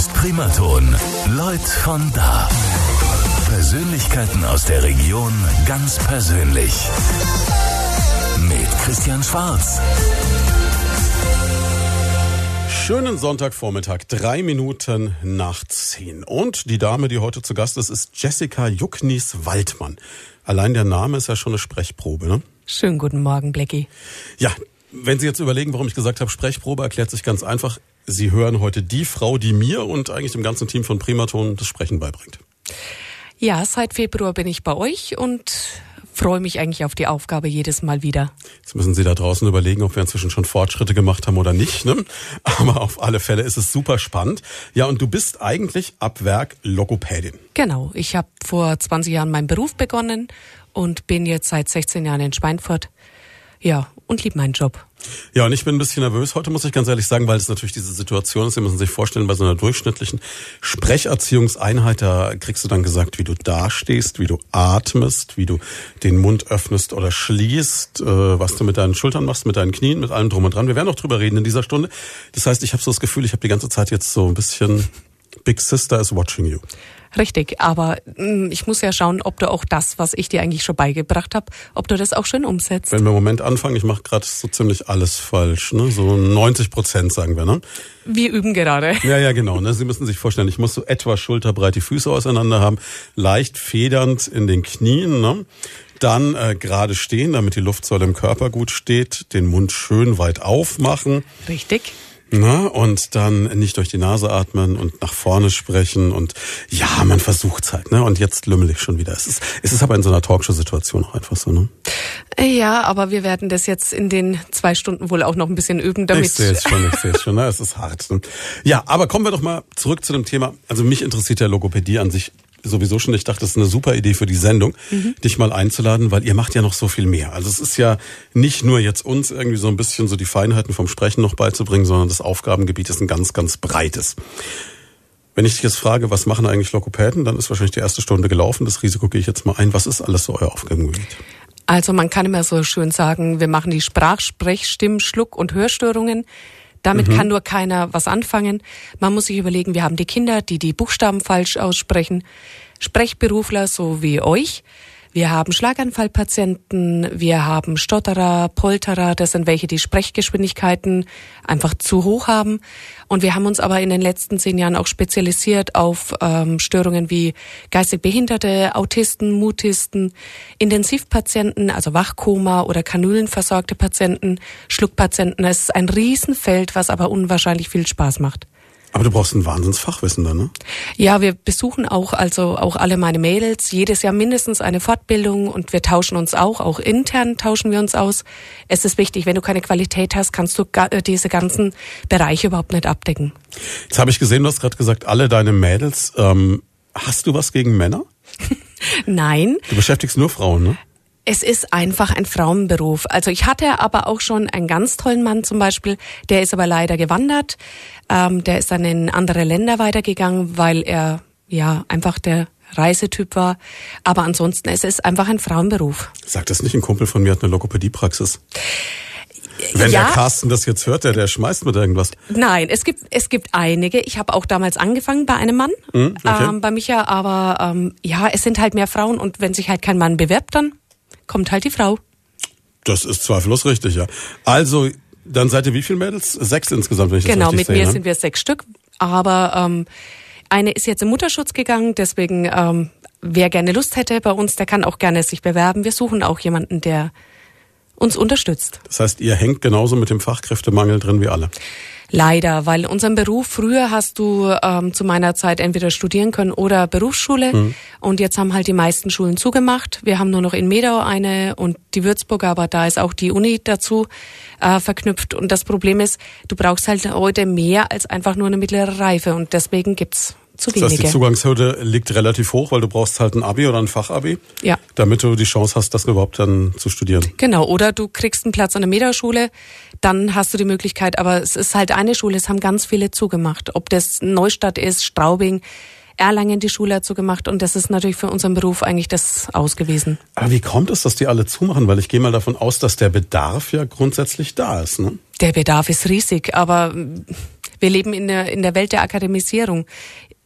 ist Primaton. Leute von da. Persönlichkeiten aus der Region ganz persönlich. Mit Christian Schwarz. Schönen Sonntagvormittag, drei Minuten nach zehn. Und die Dame, die heute zu Gast ist, ist Jessica Jucknies-Waldmann. Allein der Name ist ja schon eine Sprechprobe, ne? Schönen guten Morgen, Blackie. Ja, wenn Sie jetzt überlegen, warum ich gesagt habe, Sprechprobe, erklärt sich ganz einfach. Sie hören heute die Frau, die mir und eigentlich dem ganzen Team von Primaton das Sprechen beibringt. Ja, seit Februar bin ich bei euch und freue mich eigentlich auf die Aufgabe jedes Mal wieder. Jetzt müssen Sie da draußen überlegen, ob wir inzwischen schon Fortschritte gemacht haben oder nicht. Ne? Aber auf alle Fälle ist es super spannend. Ja, und du bist eigentlich ab Werk Logopädin. Genau, ich habe vor 20 Jahren meinen Beruf begonnen und bin jetzt seit 16 Jahren in Schweinfurt. Ja, und liebe meinen Job. Ja, und ich bin ein bisschen nervös heute, muss ich ganz ehrlich sagen, weil es natürlich diese Situation ist. Sie müssen sich vorstellen, bei so einer durchschnittlichen Sprecherziehungseinheit, da kriegst du dann gesagt, wie du dastehst, wie du atmest, wie du den Mund öffnest oder schließt, äh, was du mit deinen Schultern machst, mit deinen Knien, mit allem drum und dran. Wir werden auch drüber reden in dieser Stunde. Das heißt, ich habe so das Gefühl, ich habe die ganze Zeit jetzt so ein bisschen Big Sister is watching you. Richtig, aber mh, mm, ich muss ja schauen, ob du auch das, was ich dir eigentlich schon beigebracht habe, ob du das auch schön umsetzt. Wenn wir im Moment anfangen, ich mache gerade so ziemlich alles falsch, ne? so 90 Prozent sagen wir. Ne? Wir üben gerade. Ja, ja, genau. Ne? Sie müssen sich vorstellen, ich muss so etwa schulterbreit die Füße auseinander haben, leicht federnd in den Knien. Ne? Dann äh, gerade stehen, damit die Luftsäule im Körper gut steht, den Mund schön weit aufmachen. Richtig. Na, und dann nicht durch die Nase atmen und nach vorne sprechen und ja, man versucht's halt, ne? Und jetzt lümmel ich schon wieder. Es ist, es ist aber in so einer Talkshow-Situation auch einfach so, ne? Ja, aber wir werden das jetzt in den zwei Stunden wohl auch noch ein bisschen üben, damit. Ich sehe es schon, ich sehe es schon, ne? Es ist hart. Ne? Ja, aber kommen wir doch mal zurück zu dem Thema. Also mich interessiert ja Logopädie an sich sowieso schon, ich dachte, das ist eine super Idee für die Sendung, mhm. dich mal einzuladen, weil ihr macht ja noch so viel mehr. Also es ist ja nicht nur jetzt uns irgendwie so ein bisschen so die Feinheiten vom Sprechen noch beizubringen, sondern das Aufgabengebiet ist ein ganz, ganz breites. Wenn ich dich jetzt frage, was machen eigentlich Lokopäden, dann ist wahrscheinlich die erste Stunde gelaufen. Das Risiko gehe ich jetzt mal ein. Was ist alles so euer Aufgabengebiet? Also man kann immer so schön sagen, wir machen die Sprach-, Sprech-, Stimm-, Schluck- und Hörstörungen. Damit mhm. kann nur keiner was anfangen. Man muss sich überlegen, wir haben die Kinder, die die Buchstaben falsch aussprechen, Sprechberufler so wie euch. Wir haben Schlaganfallpatienten, wir haben Stotterer, Polterer, das sind welche, die Sprechgeschwindigkeiten einfach zu hoch haben. Und wir haben uns aber in den letzten zehn Jahren auch spezialisiert auf ähm, Störungen wie geistig Behinderte, Autisten, Mutisten, Intensivpatienten, also Wachkoma oder Kanülenversorgte Patienten, Schluckpatienten. Es ist ein Riesenfeld, was aber unwahrscheinlich viel Spaß macht. Aber du brauchst ein Wahnsinnsfachwissen dann, ne? Ja, wir besuchen auch, also auch alle meine Mädels, jedes Jahr mindestens eine Fortbildung und wir tauschen uns auch, auch intern tauschen wir uns aus. Es ist wichtig, wenn du keine Qualität hast, kannst du äh, diese ganzen Bereiche überhaupt nicht abdecken. Jetzt habe ich gesehen, du hast gerade gesagt, alle deine Mädels. Ähm, hast du was gegen Männer? Nein. Du beschäftigst nur Frauen, ne? Es ist einfach ein Frauenberuf. Also ich hatte aber auch schon einen ganz tollen Mann zum Beispiel, der ist aber leider gewandert. Ähm, der ist dann in andere Länder weitergegangen, weil er ja einfach der Reisetyp war. Aber ansonsten, es ist einfach ein Frauenberuf. Sagt das nicht, ein Kumpel von mir hat eine Logopädiepraxis. Wenn ja, der Carsten das jetzt hört, der, der schmeißt mit irgendwas. Nein, es gibt, es gibt einige. Ich habe auch damals angefangen bei einem Mann, mm, okay. ähm, bei Micha, aber ähm, ja, es sind halt mehr Frauen und wenn sich halt kein Mann bewerbt, dann kommt halt die Frau. Das ist zweifellos richtig, ja. Also, dann seid ihr wie viele Mädels? Sechs insgesamt, wenn ich genau, das richtig sehe. Genau, mit mir ne? sind wir sechs Stück. Aber ähm, eine ist jetzt im Mutterschutz gegangen, deswegen ähm, wer gerne Lust hätte bei uns, der kann auch gerne sich bewerben. Wir suchen auch jemanden, der uns unterstützt. Das heißt, ihr hängt genauso mit dem Fachkräftemangel drin wie alle. Leider, weil unserem Beruf, früher hast du ähm, zu meiner Zeit entweder studieren können oder Berufsschule mhm. und jetzt haben halt die meisten Schulen zugemacht. Wir haben nur noch in Medau eine und die Würzburger, aber da ist auch die Uni dazu äh, verknüpft und das Problem ist, du brauchst halt heute mehr als einfach nur eine mittlere Reife und deswegen gibt's zu wenige. Das heißt, die Zugangshürde liegt relativ hoch, weil du brauchst halt ein Abi oder ein Fachabi, ja. damit du die Chance hast, das überhaupt dann zu studieren. Genau, oder du kriegst einen Platz an der Metaschule, dann hast du die Möglichkeit, aber es ist halt eine Schule, es haben ganz viele zugemacht. Ob das Neustadt ist, Straubing, Erlangen die Schule dazu gemacht und das ist natürlich für unseren Beruf eigentlich das ausgewiesen. Aber wie kommt es, dass die alle zumachen? Weil ich gehe mal davon aus, dass der Bedarf ja grundsätzlich da ist. Ne? Der Bedarf ist riesig, aber Wir leben in der, in der Welt der Akademisierung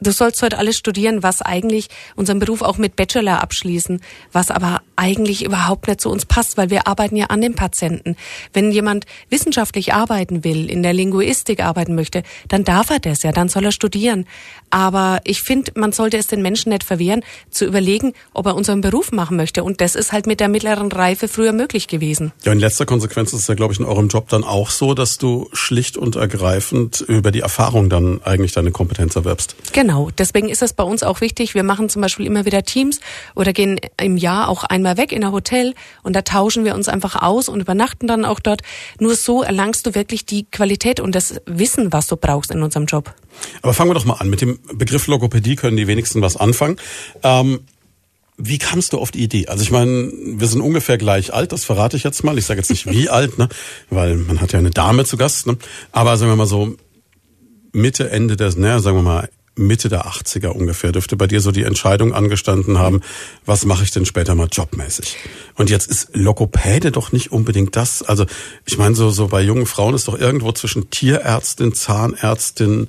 du sollst heute alles studieren, was eigentlich unseren Beruf auch mit Bachelor abschließen, was aber eigentlich überhaupt nicht zu uns passt, weil wir arbeiten ja an den Patienten. Wenn jemand wissenschaftlich arbeiten will, in der Linguistik arbeiten möchte, dann darf er das ja, dann soll er studieren. Aber ich finde, man sollte es den Menschen nicht verwehren, zu überlegen, ob er unseren Beruf machen möchte. Und das ist halt mit der mittleren Reife früher möglich gewesen. Ja, in letzter Konsequenz ist es ja, glaube ich, in eurem Job dann auch so, dass du schlicht und ergreifend über die Erfahrung dann eigentlich deine Kompetenz erwerbst. Genau, deswegen ist es bei uns auch wichtig. Wir machen zum Beispiel immer wieder Teams oder gehen im Jahr auch einmal weg in ein Hotel und da tauschen wir uns einfach aus und übernachten dann auch dort. Nur so erlangst du wirklich die Qualität und das Wissen, was du brauchst in unserem Job. Aber fangen wir doch mal an. Mit dem Begriff Logopädie können die wenigsten was anfangen. Ähm wie kamst du auf die Idee? Also ich meine, wir sind ungefähr gleich alt, das verrate ich jetzt mal. Ich sage jetzt nicht wie alt, ne? weil man hat ja eine Dame zu Gast. Ne? Aber sagen wir mal so Mitte, Ende des, naja, sagen wir mal Mitte der 80er ungefähr dürfte bei dir so die Entscheidung angestanden haben, was mache ich denn später mal jobmäßig? Und jetzt ist Lokopäde doch nicht unbedingt das. Also ich meine, so, so bei jungen Frauen ist doch irgendwo zwischen Tierärztin, Zahnärztin,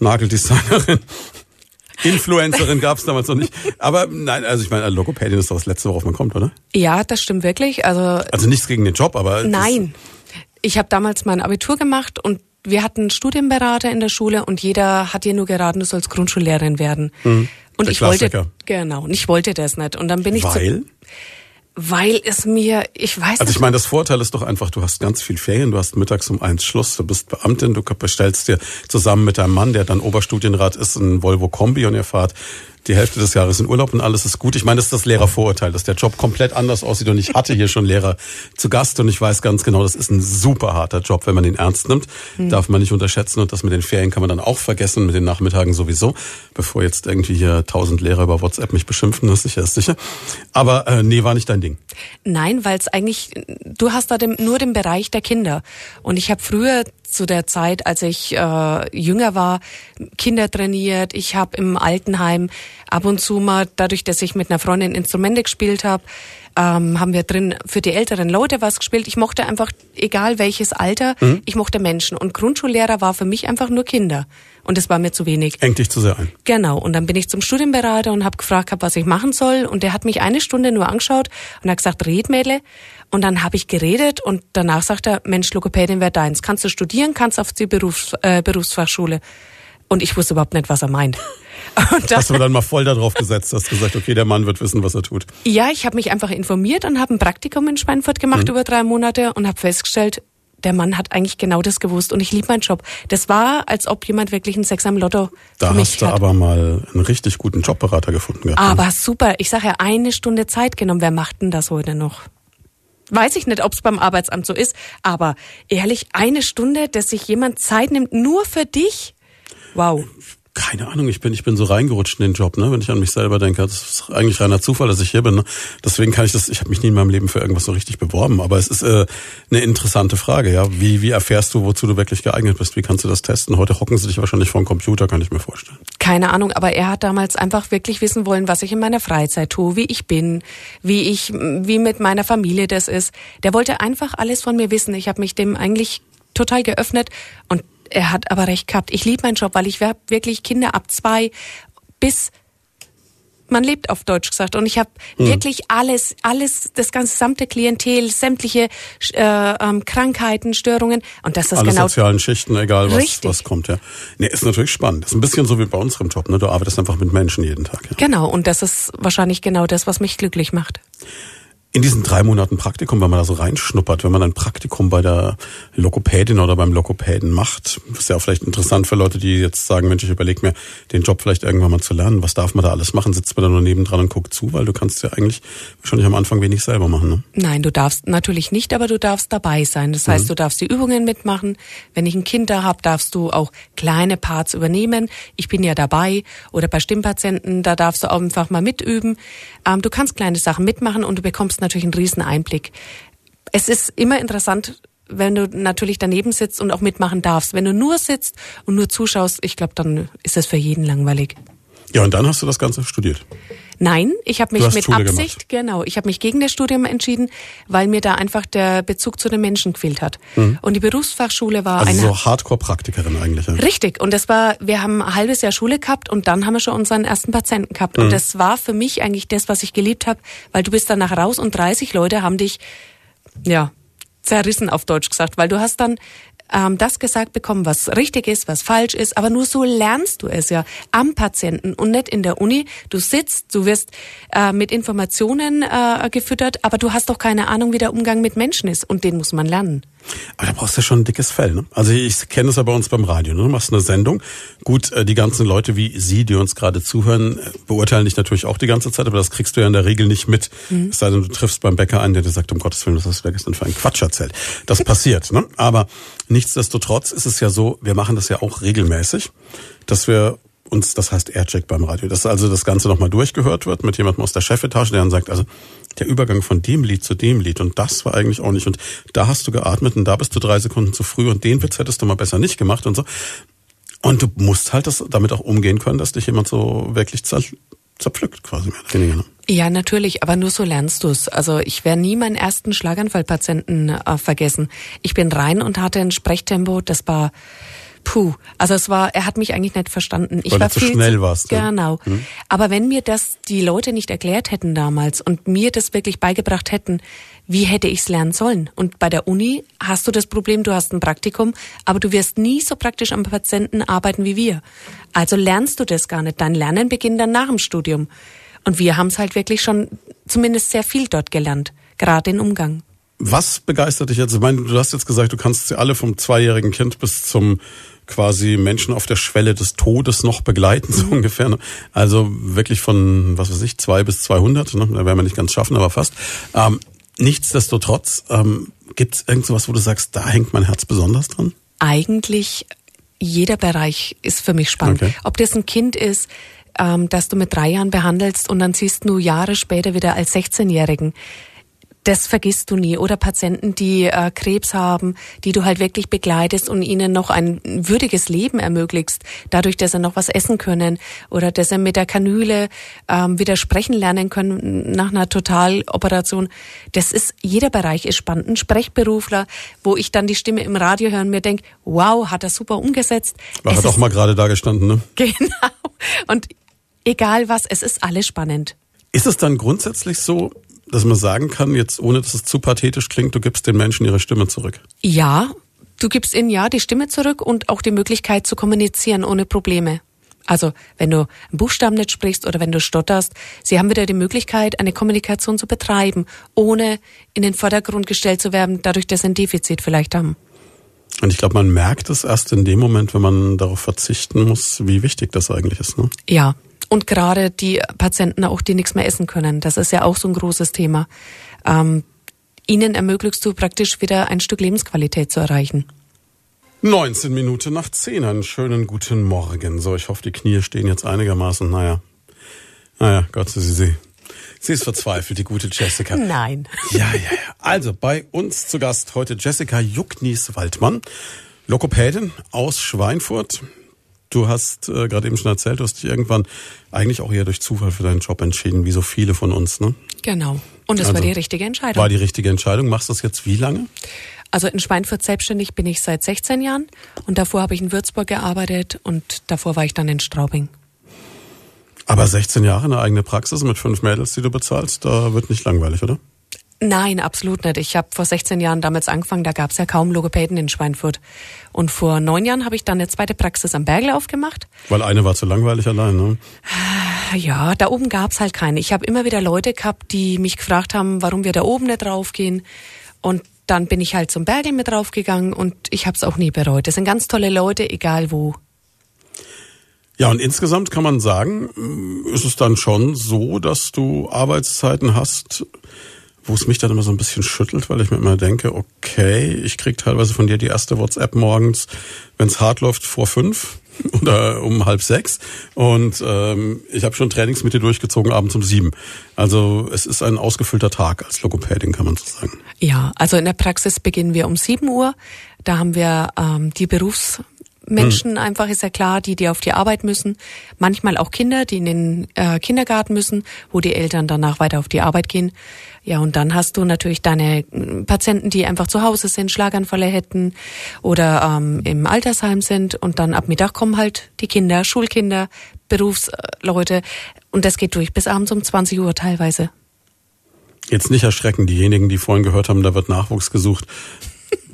Nageldesignerin. Influencerin gab es damals noch nicht. Aber nein, also ich meine, Lokopädin ist doch das Letzte, worauf man kommt, oder? Ja, das stimmt wirklich. Also, also nichts gegen den Job, aber. Nein. Ich habe damals mein Abitur gemacht und wir hatten Studienberater in der Schule und jeder hat dir nur geraten, du sollst Grundschullehrerin werden. Mhm. Und der ich Klassiker. wollte genau, und ich wollte das nicht. Und dann bin ich Weil? Zu, weil es mir, ich weiß Also ich meine, das Vorteil ist doch einfach, du hast ganz viel Ferien, du hast mittags um eins Schluss, du bist Beamtin, du bestellst dir zusammen mit deinem Mann, der dann Oberstudienrat ist, ein Volvo Kombi und ihr fahrt die Hälfte des Jahres in Urlaub und alles ist gut. Ich meine, das ist das Lehrervorurteil, dass der Job komplett anders aussieht. Und ich hatte hier schon Lehrer zu Gast und ich weiß ganz genau, das ist ein super harter Job, wenn man ihn ernst nimmt. Mhm. Darf man nicht unterschätzen und das mit den Ferien kann man dann auch vergessen, mit den Nachmittagen sowieso, bevor jetzt irgendwie hier tausend Lehrer über WhatsApp mich beschimpfen, das ist sicher, ist sicher. Aber äh, nee, war nicht dein Ding. Nein, weil es eigentlich, du hast da dem, nur den Bereich der Kinder. Und ich habe früher zu der Zeit, als ich äh, jünger war, Kinder trainiert. Ich habe im Altenheim ab und zu mal, dadurch, dass ich mit einer Freundin Instrumente gespielt habe, ähm, haben wir drin für die älteren Leute was gespielt. Ich mochte einfach, egal welches Alter, mhm. ich mochte Menschen. Und Grundschullehrer war für mich einfach nur Kinder. Und das war mir zu wenig. Engt dich zu sehr ein. Genau. Und dann bin ich zum Studienberater und habe gefragt, was ich machen soll. Und der hat mich eine Stunde nur angeschaut und hat gesagt, red Mädle. Und dann habe ich geredet und danach sagt er, Mensch, Logopädin wäre deins. Kannst du studieren, kannst auf die Berufs-, äh, Berufsfachschule. Und ich wusste überhaupt nicht, was er meint. Und dann, hast du dann mal voll darauf gesetzt, hast gesagt, okay, der Mann wird wissen, was er tut. Ja, ich habe mich einfach informiert und habe ein Praktikum in Schweinfurt gemacht mhm. über drei Monate und habe festgestellt, der Mann hat eigentlich genau das gewusst und ich liebe meinen Job. Das war, als ob jemand wirklich ein Sex am Lotto Da für mich hast du hat. aber mal einen richtig guten Jobberater gefunden gehabt. Aber ne? super. Ich sage ja, eine Stunde Zeit genommen. Wer macht denn das heute noch? Weiß ich nicht, ob es beim Arbeitsamt so ist, aber ehrlich, eine Stunde, dass sich jemand Zeit nimmt, nur für dich? Wow. Keine Ahnung, ich bin, ich bin so reingerutscht in den Job, ne? Wenn ich an mich selber denke, das ist eigentlich reiner Zufall, dass ich hier bin. Ne? Deswegen kann ich das, ich habe mich nie in meinem Leben für irgendwas so richtig beworben. Aber es ist äh, eine interessante Frage, ja. Wie, wie erfährst du, wozu du wirklich geeignet bist? Wie kannst du das testen? Heute hocken sie dich wahrscheinlich vor dem Computer, kann ich mir vorstellen. Keine Ahnung, aber er hat damals einfach wirklich wissen wollen, was ich in meiner Freizeit tue, wie ich bin, wie ich, wie mit meiner Familie das ist. Der wollte einfach alles von mir wissen. Ich habe mich dem eigentlich total geöffnet und er hat aber recht gehabt. Ich liebe meinen Job, weil ich wirklich Kinder ab zwei bis man lebt auf Deutsch gesagt und ich habe hm. wirklich alles, alles, das ganze gesamte Klientel, sämtliche äh, ähm, Krankheiten, Störungen und das ist Alle genau sozialen Schichten, egal was, was kommt, ja. Nee, ist natürlich spannend. Ist ein bisschen so wie bei unserem Job, ne? Du arbeitest einfach mit Menschen jeden Tag. Ja. Genau und das ist wahrscheinlich genau das, was mich glücklich macht. In diesen drei Monaten Praktikum, wenn man da so reinschnuppert, wenn man ein Praktikum bei der Lokopädin oder beim Lokopäden macht, ist ja auch vielleicht interessant für Leute, die jetzt sagen, Mensch, ich überlege mir, den Job vielleicht irgendwann mal zu lernen. Was darf man da alles machen? Sitzt man da nur nebendran und guckt zu? Weil du kannst ja eigentlich wahrscheinlich am Anfang wenig selber machen, ne? Nein, du darfst natürlich nicht, aber du darfst dabei sein. Das heißt, mhm. du darfst die Übungen mitmachen. Wenn ich ein Kind da habe, darfst du auch kleine Parts übernehmen. Ich bin ja dabei. Oder bei Stimmpatienten, da darfst du auch einfach mal mitüben. Ähm, du kannst kleine Sachen mitmachen und du bekommst natürlich einen riesen Einblick. Es ist immer interessant, wenn du natürlich daneben sitzt und auch mitmachen darfst. Wenn du nur sitzt und nur zuschaust, ich glaube, dann ist es für jeden langweilig. Ja, und dann hast du das Ganze studiert. Nein, ich habe mich mit Schule Absicht, genau, ich habe mich gegen das Studium entschieden, weil mir da einfach der Bezug zu den Menschen gefehlt hat. Und die Berufsfachschule war Also eine so Hardcore-Praktikerin eigentlich. Ja. Richtig. Und das war, wir haben ein halbes Jahr Schule gehabt und dann haben wir schon unseren ersten Patienten gehabt. Und das war für mich eigentlich das, was ich geliebt habe, weil du bist danach raus und 30 Leute haben dich, ja, zerrissen auf Deutsch gesagt, weil du hast dann ähm, das gesagt bekommen, was richtig ist, was falsch ist, aber nur so lernst du es ja am Patienten und nicht in der Uni. Du sitzt, du wirst äh, mit Informationen äh, gefüttert, aber du hast doch keine Ahnung, wie der Umgang mit Menschen ist und den muss man lernen. Aber da brauchst du ja schon ein dickes Fell. Ne? Also ich kenne es ja bei uns beim Radio. Ne? Du machst eine Sendung. Gut, äh, die ganzen Leute wie Sie, die uns gerade zuhören, äh, beurteilen dich natürlich auch die ganze Zeit, aber das kriegst du ja in der Regel nicht mit. Es sei denn, du triffst beim Bäcker einen, der dir sagt, um Gottes Willen, was hast du da gestern für ein Quatsch erzählt. Das passiert. Ne? Aber nichtsdestotrotz ist es ja so, wir machen das ja auch regelmäßig, dass wir uns, das heißt Aircheck beim Radio, dass also das Ganze nochmal durchgehört wird mit jemandem aus der Chefetage, der dann sagt, also der Übergang von dem Lied zu dem Lied und das war eigentlich auch nicht und da hast du geatmet und da bist du drei Sekunden zu früh und den Witz hättest du mal besser nicht gemacht und so. Und du musst halt das, damit auch umgehen können, dass dich jemand so wirklich zer, zerpflückt quasi mehr oder. Ne? Ja, natürlich, aber nur so lernst du's. Also ich werde nie meinen ersten Schlaganfallpatienten äh, vergessen. Ich bin rein und hatte ein Sprechtempo, das war puh. Also es war, er hat mich eigentlich nicht verstanden. Ich Weil war du zu viel schnell warst? Genau. Aber wenn mir das die Leute nicht erklärt hätten damals und mir das wirklich beigebracht hätten, wie hätte ich's lernen sollen? Und bei der Uni hast du das Problem, du hast ein Praktikum, aber du wirst nie so praktisch am Patienten arbeiten wie wir. Also lernst du das gar nicht. Dein Lernen beginnt dann nach dem Studium. Und wir haben's halt wirklich schon zumindest sehr viel dort gelernt, gerade den Umgang. Was begeistert dich jetzt? Ich meine, du hast jetzt gesagt, du kannst sie alle vom zweijährigen Kind bis zum quasi Menschen auf der Schwelle des Todes noch begleiten, so ungefähr. Ne? Also wirklich von, was weiß ich, zwei bis 200, ne? da werden wir nicht ganz schaffen, aber fast. Ähm, nichtsdestotrotz, ähm, gibt es irgend sowas, wo du sagst, da hängt mein Herz besonders dran? eigentlich jeder Bereich ist für mich spannend. Okay. Ob das ein Kind ist, ähm, das du mit drei Jahren behandelst und dann siehst du Jahre später wieder als 16-Jährigen. Das vergisst du nie. Oder Patienten, die äh, Krebs haben, die du halt wirklich begleitest und ihnen noch ein würdiges Leben ermöglichst, dadurch, dass sie noch was essen können oder dass sie mit der Kanüle ähm, wieder sprechen lernen können nach einer Totaloperation. Das ist, jeder Bereich ist spannend. Ein Sprechberufler, wo ich dann die Stimme im Radio höre und mir denke, wow, hat er super umgesetzt. War Es hat auch mal gerade da gestanden, ne? Genau. Und egal was, es ist alles spannend. Ist es dann grundsätzlich so, dass man sagen kann, jetzt ohne dass es zu pathetisch klingt, du gibst den Menschen ihre Stimme zurück? Ja, du gibst ihnen ja die Stimme zurück und auch die Möglichkeit zu kommunizieren ohne Probleme. Also, wenn du einen Buchstaben nicht sprichst oder wenn du stotterst, sie haben wieder die Möglichkeit, eine Kommunikation zu betreiben, ohne in den Vordergrund gestellt zu werden, dadurch, dass sie ein Defizit vielleicht haben. Und ich glaube, man merkt es erst in dem Moment, wenn man darauf verzichten muss, wie wichtig das eigentlich ist. Ne? Ja. Und gerade die Patienten auch, die nichts mehr essen können, das ist ja auch so ein großes Thema. Ähm, ihnen ermöglichst du praktisch wieder ein Stück Lebensqualität zu erreichen. 19 Minuten nach 10, einen schönen guten Morgen. So, ich hoffe, die Knie stehen jetzt einigermaßen, naja. Naja, Gott, sie, sie. Sie ist verzweifelt, die gute Jessica. Nein. Ja, ja, ja. Also, bei uns zu Gast heute Jessica Jucknies-Waldmann, Lokopädin aus Schweinfurt. Du hast äh, gerade eben schon erzählt, du hast dich irgendwann eigentlich auch eher durch Zufall für deinen Job entschieden, wie so viele von uns, ne? Genau. Und es war Also, die richtige Entscheidung. War die richtige Entscheidung. Machst du das jetzt wie lange? Also in Schweinfurt selbstständig bin ich seit 16 Jahren und davor habe ich in Würzburg gearbeitet und davor war ich dann in Straubing. Aber 16 Jahre eine eigene Praxis mit fünf Mädels, die du bezahlst, da wird nicht langweilig, oder? Nein, absolut nicht. Ich habe vor 16 Jahren damals angefangen, da gab es ja kaum Logopäden in Schweinfurt. Und vor neun Jahren habe ich dann eine zweite Praxis am Bergel aufgemacht. Weil eine war zu langweilig allein, ne? Ja, da oben gab's halt keine. Ich habe immer wieder Leute gehabt, die mich gefragt haben, warum wir da oben nicht draufgehen. Und dann bin ich halt zum Bergel mit draufgegangen und ich habe es auch nie bereut. Das sind ganz tolle Leute, egal wo. Ja, und insgesamt kann man sagen, ist es dann schon so, dass du Arbeitszeiten hast, wo es mich dann immer so ein bisschen schüttelt, weil ich mir immer denke, okay, ich krieg teilweise von dir die erste WhatsApp morgens, wenn es hart läuft, vor fünf oder um halb sechs. Und ähm, ich habe schon Trainings mit dir durchgezogen abends um sieben. Also es ist ein ausgefüllter Tag als Logopädin, kann man so sagen. Ja, also in der Praxis beginnen wir um 7 Uhr. Da haben wir ähm, die Berufs Menschen einfach, ist ja klar, die, die auf die Arbeit müssen. Manchmal auch Kinder, die in den äh, Kindergarten müssen, wo die Eltern danach weiter auf die Arbeit gehen. Ja, und dann hast du natürlich deine äh, Patienten, die einfach zu Hause sind, Schlaganfälle hätten oder ähm, im Altersheim sind. Und dann ab Mittag kommen halt die Kinder, Schulkinder, Berufsleute. Und das geht durch bis abends um 20 Uhr teilweise. Jetzt nicht erschrecken, diejenigen, die vorhin gehört haben, da wird Nachwuchs gesucht.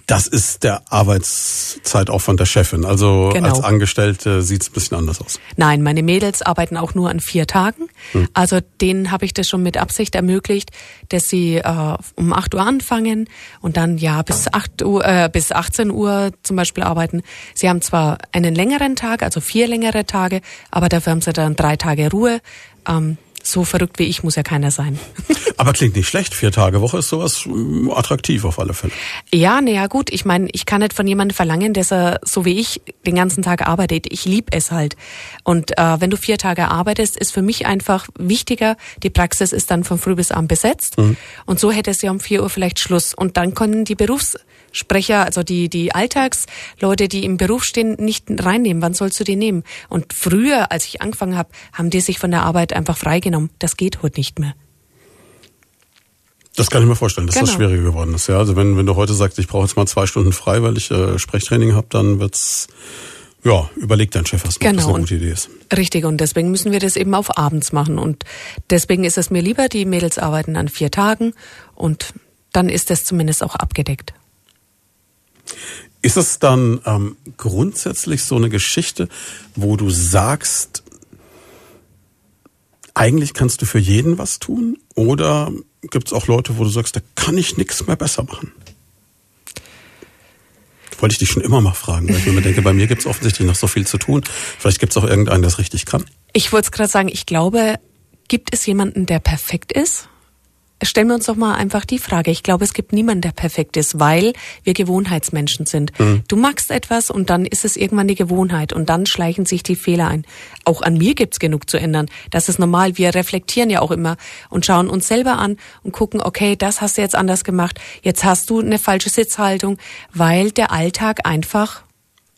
Das ist der Arbeitszeitaufwand der Chefin. Also genau. als Angestellte sieht es ein bisschen anders aus. Nein, meine Mädels arbeiten auch nur an vier Tagen. Hm. Also denen habe ich das schon mit Absicht ermöglicht, dass sie äh, um 8 Uhr anfangen und dann ja bis 8 Uhr, äh, bis 18 Uhr zum Beispiel arbeiten. Sie haben zwar einen längeren Tag, also vier längere Tage, aber dafür haben sie dann drei Tage Ruhe. Ähm, so verrückt wie ich muss ja keiner sein. Aber klingt nicht schlecht. Vier Tage Woche ist sowas mm, attraktiv auf alle Fälle. Ja, naja, gut. Ich meine, ich kann nicht von jemandem verlangen, dass er so wie ich den ganzen Tag arbeitet. Ich lieb es halt. Und äh, wenn du vier Tage arbeitest, ist für mich einfach wichtiger, die Praxis ist dann von früh bis abend besetzt. Mhm. Und so hätte es ja um vier Uhr vielleicht Schluss. Und dann können die Berufs Sprecher, also die, die Alltagsleute, die im Beruf stehen, nicht reinnehmen. Wann sollst du die nehmen? Und früher, als ich angefangen habe, haben die sich von der Arbeit einfach freigenommen. Das geht heute nicht mehr. Das kann ich mir vorstellen, dass genau. das schwieriger geworden ist. Ja, also wenn, wenn du heute sagst, ich brauche jetzt mal zwei Stunden frei, weil ich äh, Sprechtraining habe, dann wird's ja, überleg dein Chef erstmal, genau. was eine gute Idee ist. Richtig, und deswegen müssen wir das eben auf abends machen. Und deswegen ist es mir lieber, die Mädels arbeiten an vier Tagen und dann ist das zumindest auch abgedeckt. Ist es dann ähm, grundsätzlich so eine Geschichte, wo du sagst, eigentlich kannst du für jeden was tun? Oder gibt es auch Leute, wo du sagst, da kann ich nichts mehr besser machen? Wollte ich dich schon immer mal fragen, weil ich mir denke, bei mir gibt es offensichtlich noch so viel zu tun. Vielleicht gibt es auch irgendeinen, der es richtig kann. Ich wollte es gerade sagen, ich glaube, gibt es jemanden, der perfekt ist? Stellen wir uns doch mal einfach die Frage. Ich glaube, es gibt niemanden, der perfekt ist, weil wir Gewohnheitsmenschen sind. Mhm. Du magst etwas und dann ist es irgendwann die Gewohnheit und dann schleichen sich die Fehler ein. Auch an mir gibt's genug zu ändern. Das ist normal. Wir reflektieren ja auch immer und schauen uns selber an und gucken, okay, das hast du jetzt anders gemacht. Jetzt hast du eine falsche Sitzhaltung, weil der Alltag einfach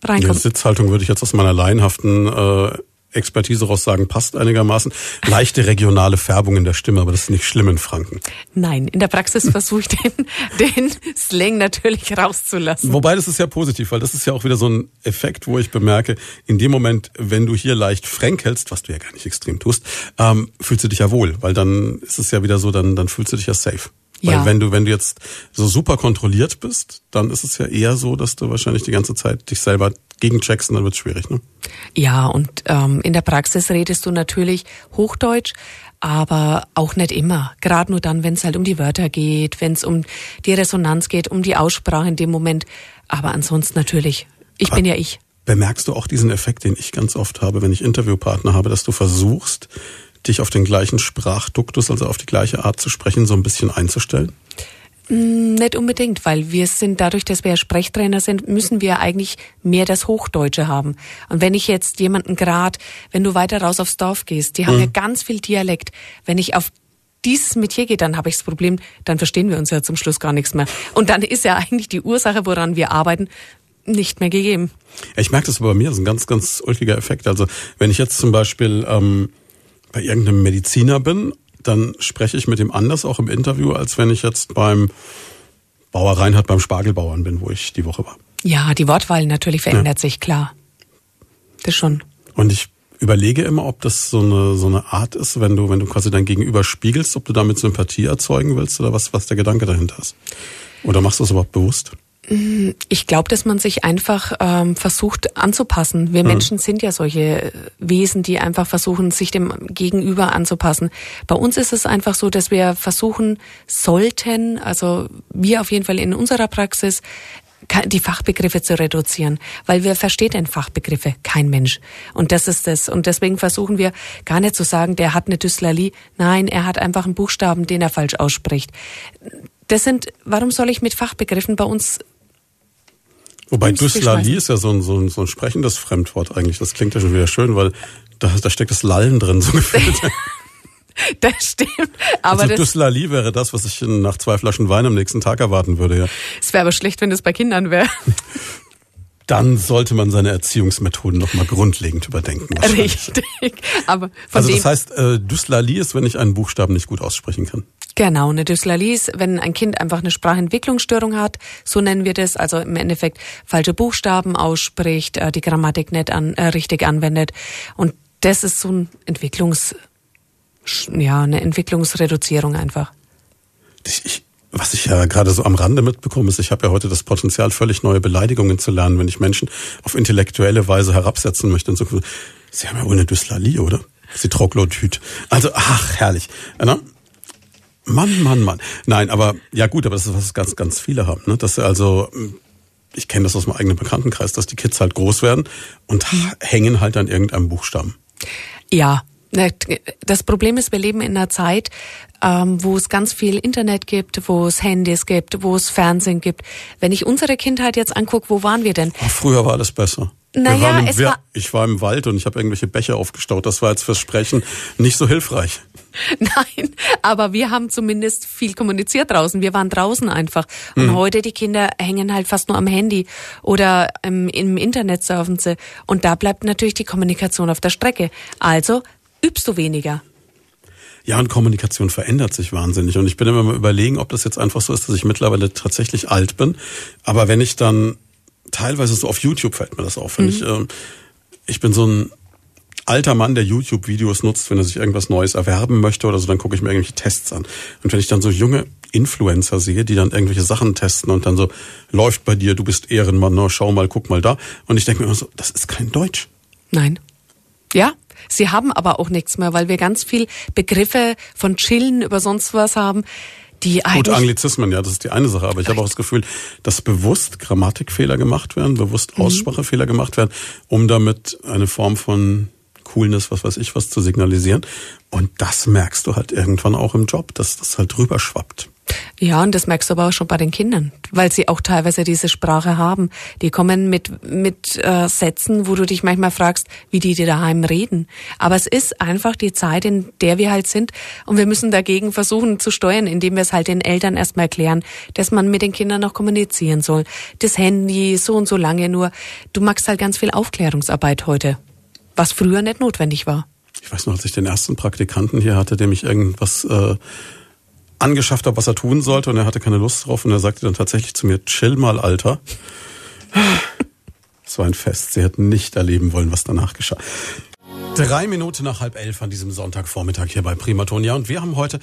reinkommt. Die Sitzhaltung würde ich jetzt aus meiner laienhaften äh, Expertise raus sagen, passt einigermaßen. Leichte regionale Färbung in der Stimme, aber das ist nicht schlimm in Franken. Nein, in der Praxis versuche ich den, den Slang natürlich rauszulassen. Wobei das ist ja positiv, weil das ist ja auch wieder so ein Effekt, wo ich bemerke, in dem Moment, wenn du hier leicht fränkelst, was du ja gar nicht extrem tust, ähm, fühlst du dich ja wohl, weil dann ist es ja wieder so, dann, dann fühlst du dich ja safe. Weil ja. wenn du, wenn du jetzt so super kontrolliert bist, dann ist es ja eher so, dass du wahrscheinlich die ganze Zeit dich selber gegencheckst dann wird es schwierig, ne? Ja, und ähm, in der Praxis redest du natürlich Hochdeutsch, aber auch nicht immer. Gerade nur dann, wenn es halt um die Wörter geht, wenn es um die Resonanz geht, um die Aussprache in dem Moment. Aber ansonsten natürlich. Ich aber bin ja ich. Bemerkst du auch diesen Effekt, den ich ganz oft habe, wenn ich Interviewpartner habe, dass du versuchst, dich auf den gleichen Sprachduktus, also auf die gleiche Art zu sprechen, so ein bisschen einzustellen? Mm, nicht unbedingt, weil wir sind dadurch, dass wir Sprechtrainer sind, müssen wir eigentlich mehr das Hochdeutsche haben. Und wenn ich jetzt jemanden grad, wenn du weiter raus aufs Dorf gehst, die haben mhm. ja ganz viel Dialekt. Wenn ich auf dieses Metier geht, dann habe ich das Problem, dann verstehen wir uns ja zum Schluss gar nichts mehr. Und dann ist ja eigentlich die Ursache, woran wir arbeiten, nicht mehr gegeben. Ich merke das bei mir, das ist ein ganz, ganz ulkiger Effekt. Also wenn ich jetzt zum Beispiel ähm, bei irgendeinem Mediziner bin, dann spreche ich mit dem anders auch im Interview, als wenn ich jetzt beim Bauer Reinhardt beim Spargelbauern bin, wo ich die Woche war. Ja, die Wortwahl natürlich verändert ja. sich, klar. Das schon. Und ich überlege immer, ob das so eine, so eine Art ist, wenn du, wenn du quasi dein Gegenüber spiegelst, ob du damit Sympathie erzeugen willst oder was, was der Gedanke dahinter ist. Oder machst du das überhaupt bewusst? Ich glaube, dass man sich einfach ähm, versucht anzupassen. Wir mhm. Menschen sind ja solche Wesen, die einfach versuchen, sich dem Gegenüber anzupassen. Bei uns ist es einfach so, dass wir versuchen sollten, also wir auf jeden Fall in unserer Praxis, die Fachbegriffe zu reduzieren, weil wir versteht den Fachbegriffe kein Mensch. Und das ist das. Und deswegen versuchen wir gar nicht zu sagen, der hat eine Dyslalie. Nein, er hat einfach einen Buchstaben, den er falsch ausspricht. Das sind, warum soll ich mit Fachbegriffen bei uns Wobei Dyslalie ist ja so ein, so, ein, so ein sprechendes Fremdwort eigentlich. Das klingt ja schon wieder schön, weil da, da steckt das Lallen drin, so gefühlt. das stimmt. Aber also Dyslalie wäre das, was ich nach zwei Flaschen Wein am nächsten Tag erwarten würde, ja. Es wäre aber schlecht, wenn das bei Kindern wäre. dann sollte man seine Erziehungsmethoden nochmal grundlegend überdenken. Richtig. Aber also das heißt, äh, Dyslalie ist, wenn ich einen Buchstaben nicht gut aussprechen kann. Genau, eine Dyslalie ist, wenn ein Kind einfach eine Sprachentwicklungsstörung hat, so nennen wir das, also im Endeffekt falsche Buchstaben ausspricht, äh, die Grammatik nicht an, äh, richtig anwendet. Und das ist so ein Entwicklungs, ja, eine Entwicklungsreduzierung einfach. Ich, ich, was ich ja gerade so am Rande mitbekomme, ist, ich habe ja heute das Potenzial, völlig neue Beleidigungen zu lernen, wenn ich Menschen auf intellektuelle Weise herabsetzen möchte und so. Sie haben ja wohl eine Dyslalie, oder? Sie Troglodyt. Also, ach, herrlich. Ja, Mann, Mann, Mann. Nein, aber ja gut, aber das ist was ganz, ganz viele haben. Ne? Dass sie also, ich kenne das aus meinem eigenen Bekanntenkreis, dass die Kids halt groß werden und hängen halt an irgendeinem Buchstaben. Ja, das Problem ist, wir leben in einer Zeit, ähm, wo es ganz viel Internet gibt, wo es Handys gibt, wo es Fernsehen gibt. Wenn ich unsere Kindheit jetzt angucke, wo waren wir denn? Oh, früher war alles besser. Naja, es war ich war im Wald und ich habe irgendwelche Becher aufgestaut. Das war jetzt fürs Sprechen nicht so hilfreich. Nein, aber wir haben zumindest viel kommuniziert draußen. Wir waren draußen einfach. Und mhm. heute die Kinder hängen halt fast nur am Handy oder im, im Internet surfen sie. Und da bleibt natürlich die Kommunikation auf der Strecke. Also übst du weniger. Ja, und Kommunikation verändert sich wahnsinnig. Und ich bin immer mal überlegen, ob das jetzt einfach so ist, dass ich mittlerweile tatsächlich alt bin. Aber wenn ich dann teilweise so auf YouTube fällt mir das auf, wenn mhm. ich, äh, ich bin so ein alter Mann, der YouTube-Videos nutzt, wenn er sich irgendwas Neues erwerben möchte oder so, dann gucke ich mir irgendwelche Tests an. Und wenn ich dann so junge Influencer sehe, die dann irgendwelche Sachen testen und dann so, läuft bei dir, du bist Ehrenmann, no, schau mal, guck mal da. Und ich denke mir immer so, das ist kein Deutsch. Nein. Ja, sie haben aber auch nichts mehr, weil wir ganz viel Begriffe von Chillen über sonst was haben. Die Gut, Anglizismen, ja, das ist die eine Sache, aber ich habe auch das Gefühl, dass bewusst Grammatikfehler gemacht werden, bewusst mhm. Aussprachefehler gemacht werden, um damit eine Form von Coolness, was weiß ich, was zu signalisieren. Und das merkst du halt irgendwann auch im Job, dass das halt drüber schwappt. Ja, und das merkst du aber auch schon bei den Kindern, weil sie auch teilweise diese Sprache haben. Die kommen mit, mit äh, Sätzen, wo du dich manchmal fragst, wie die, die daheim reden. Aber es ist einfach die Zeit, in der wir halt sind. Und wir müssen dagegen versuchen zu steuern, indem wir es halt den Eltern erstmal erklären, dass man mit den Kindern noch kommunizieren soll. Das Handy so und so lange nur. Du machst halt ganz viel Aufklärungsarbeit heute was früher nicht notwendig war. Ich weiß noch, als ich den ersten Praktikanten hier hatte, dem ich irgendwas äh, angeschafft habe, was er tun sollte, und er hatte keine Lust drauf, und er sagte dann tatsächlich zu mir, chill mal, Alter. Es war ein Fest. Sie hätten nicht erleben wollen, was danach geschah. Drei Minuten nach halb elf an diesem Sonntagvormittag hier bei Primatonia. Und wir haben heute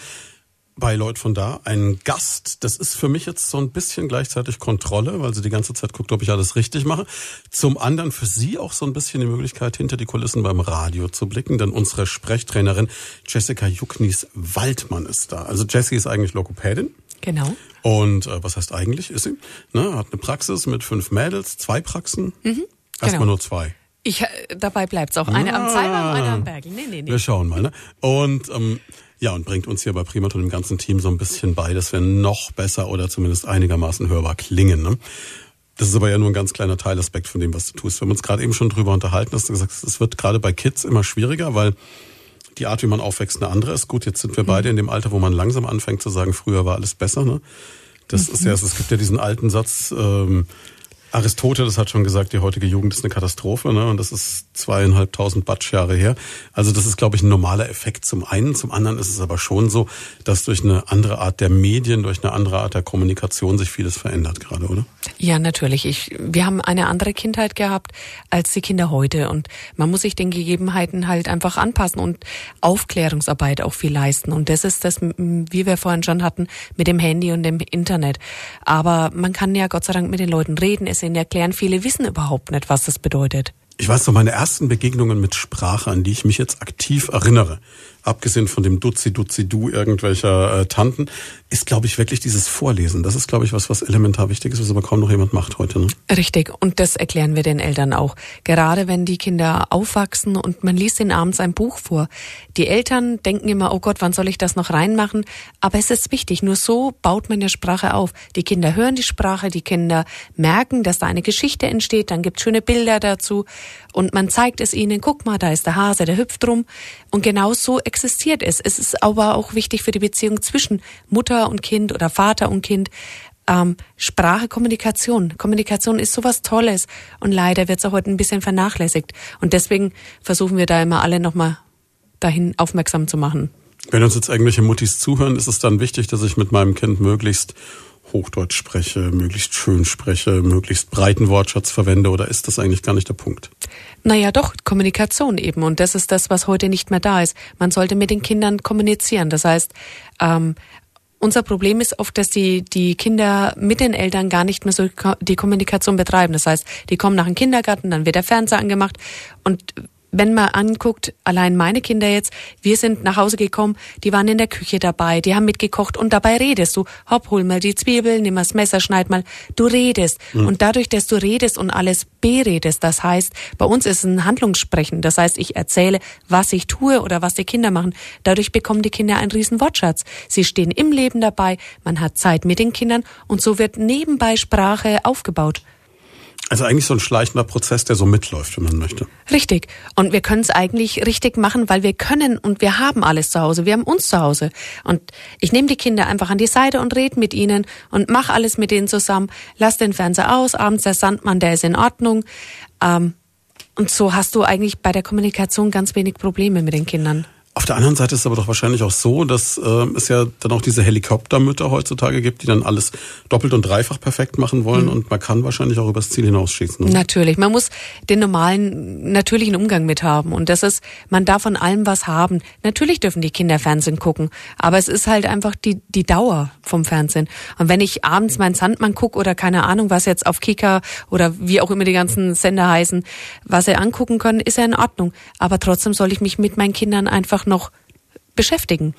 bei Leut von da einen Gast. Das ist für mich jetzt so ein bisschen gleichzeitig Kontrolle, weil sie die ganze Zeit guckt, ob ich alles richtig mache. Zum anderen für sie auch so ein bisschen die Möglichkeit, hinter die Kulissen beim Radio zu blicken, denn unsere Sprechtrainerin Jessica Jucknies Waldmann ist da. Also Jessie ist eigentlich Lokopädin. Genau. Und äh, was heißt eigentlich? Ist sie? Ne, hat eine Praxis mit fünf Mädels, zwei Praxen. Mhm, Erstmal genau. nur zwei. Ich, äh, dabei bleibt's auch. Eine ah, am Zeiber und eine am Bergel. Nee, nee, nee. Wir schauen mal. Ne? Und ähm, ja, und bringt uns hier bei Primaton im ganzen Team so ein bisschen bei, dass wir noch besser oder zumindest einigermaßen hörbar klingen. Ne? Das ist aber ja nur ein ganz kleiner Teilaspekt von dem, was du tust. Wir haben uns gerade eben schon drüber unterhalten, hast du gesagt, es wird gerade bei Kids immer schwieriger, weil die Art, wie man aufwächst, eine andere ist. Gut, jetzt sind wir mhm. beide in dem Alter, wo man langsam anfängt zu sagen, früher war alles besser. Ne? Das mhm. ist ja, es gibt ja diesen alten Satz, ähm, Aristoteles hat schon gesagt, die heutige Jugend ist eine Katastrophe, ne? Und das ist zweieinhalbtausend Batschjahre her. Also das ist, glaube ich, ein normaler Effekt zum einen. Zum anderen ist es aber schon so, dass durch eine andere Art der Medien, durch eine andere Art der Kommunikation sich vieles verändert gerade, oder? Ja, natürlich. Ich, wir haben eine andere Kindheit gehabt als die Kinder heute. Und man muss sich den Gegebenheiten halt einfach anpassen und Aufklärungsarbeit auch viel leisten. Und das ist das, wie wir vorhin schon hatten, mit dem Handy und dem Internet. Aber man kann ja Gott sei Dank mit den Leuten reden es ihnen erklären. Viele wissen überhaupt nicht, was das bedeutet. Ich weiß noch, meine ersten Begegnungen mit Sprache, an die ich mich jetzt aktiv erinnere, abgesehen von dem Dutzi Dutzi Du irgendwelcher äh, Tanten, ist, glaube ich, wirklich dieses Vorlesen. Das ist, glaube ich, was, was elementar wichtig ist, was aber kaum noch jemand macht heute. Ne? Richtig. Und das erklären wir den Eltern auch. Gerade wenn die Kinder aufwachsen und man liest ihnen abends ein Buch vor. Die Eltern denken immer, oh Gott, wann soll ich das noch reinmachen? Aber es ist wichtig. Nur so baut man ja Sprache auf. Die Kinder hören die Sprache, die Kinder merken, dass da eine Geschichte entsteht, dann gibt schöne Bilder dazu und man zeigt es ihnen, guck mal, da ist der Hase, der hüpft rum. Und genau so existiert es. Es ist aber auch wichtig für die Beziehung zwischen Mutter und Kind oder Vater und Kind. ähm, Sprache, Kommunikation. Kommunikation ist sowas Tolles und leider wird es auch heute ein bisschen vernachlässigt. Und deswegen versuchen wir da immer alle nochmal dahin aufmerksam zu machen. Wenn uns jetzt irgendwelche Muttis zuhören, ist es dann wichtig, dass ich mit meinem Kind möglichst Hochdeutsch spreche, möglichst schön spreche, möglichst breiten Wortschatz verwende oder ist das eigentlich gar nicht der Punkt? Naja, doch, Kommunikation eben. Und das ist das, was heute nicht mehr da ist. Man sollte mit den Kindern kommunizieren. Das heißt, ähm, unser Problem ist oft, dass die, die Kinder mit den Eltern gar nicht mehr so die Kommunikation betreiben. Das heißt, die kommen nach dem Kindergarten, dann wird der Fernseher angemacht und wenn man anguckt, allein meine Kinder jetzt, wir sind nach Hause gekommen, die waren in der Küche dabei, die haben mitgekocht und dabei redest du. Hopp, hol mal die Zwiebeln, nimm mal das Messer, schneid mal. Du redest. Mhm. Und dadurch, dass du redest und alles beredest, das heißt, bei uns ist es ein Handlungssprechen. Das heißt, ich erzähle, was ich tue oder was die Kinder machen. Dadurch bekommen die Kinder einen riesen Wortschatz. Sie stehen im Leben dabei, man hat Zeit mit den Kindern und so wird nebenbei Sprache aufgebaut. Also eigentlich so ein schleichender Prozess, der so mitläuft, wenn man möchte. Richtig. Und wir können es eigentlich richtig machen, weil wir können und wir haben alles zu Hause. Wir haben uns zu Hause. Und ich nehme die Kinder einfach an die Seite und rede mit ihnen und mache alles mit ihnen zusammen. Lass den Fernseher aus, abends der Sandmann, der ist in Ordnung. Ähm, und so hast du eigentlich bei der Kommunikation ganz wenig Probleme mit den Kindern. Auf der anderen Seite ist es aber doch wahrscheinlich auch so, dass äh, es ja dann auch diese Helikoptermütter heutzutage gibt, die dann alles doppelt und dreifach perfekt machen wollen mhm. und man kann wahrscheinlich auch übers Ziel hinausschießen. Ne? Natürlich, man muss den normalen natürlichen Umgang mit haben und das ist, man darf von allem was haben. Natürlich dürfen die Kinder Fernsehen gucken, aber es ist halt einfach die die Dauer vom Fernsehen. Und wenn ich abends meinen Sandmann gucke oder keine Ahnung, was jetzt auf Kika oder wie auch immer die ganzen Sender heißen, was sie angucken können, ist ja in Ordnung. Aber trotzdem soll ich mich mit meinen Kindern einfach noch beschäftigen.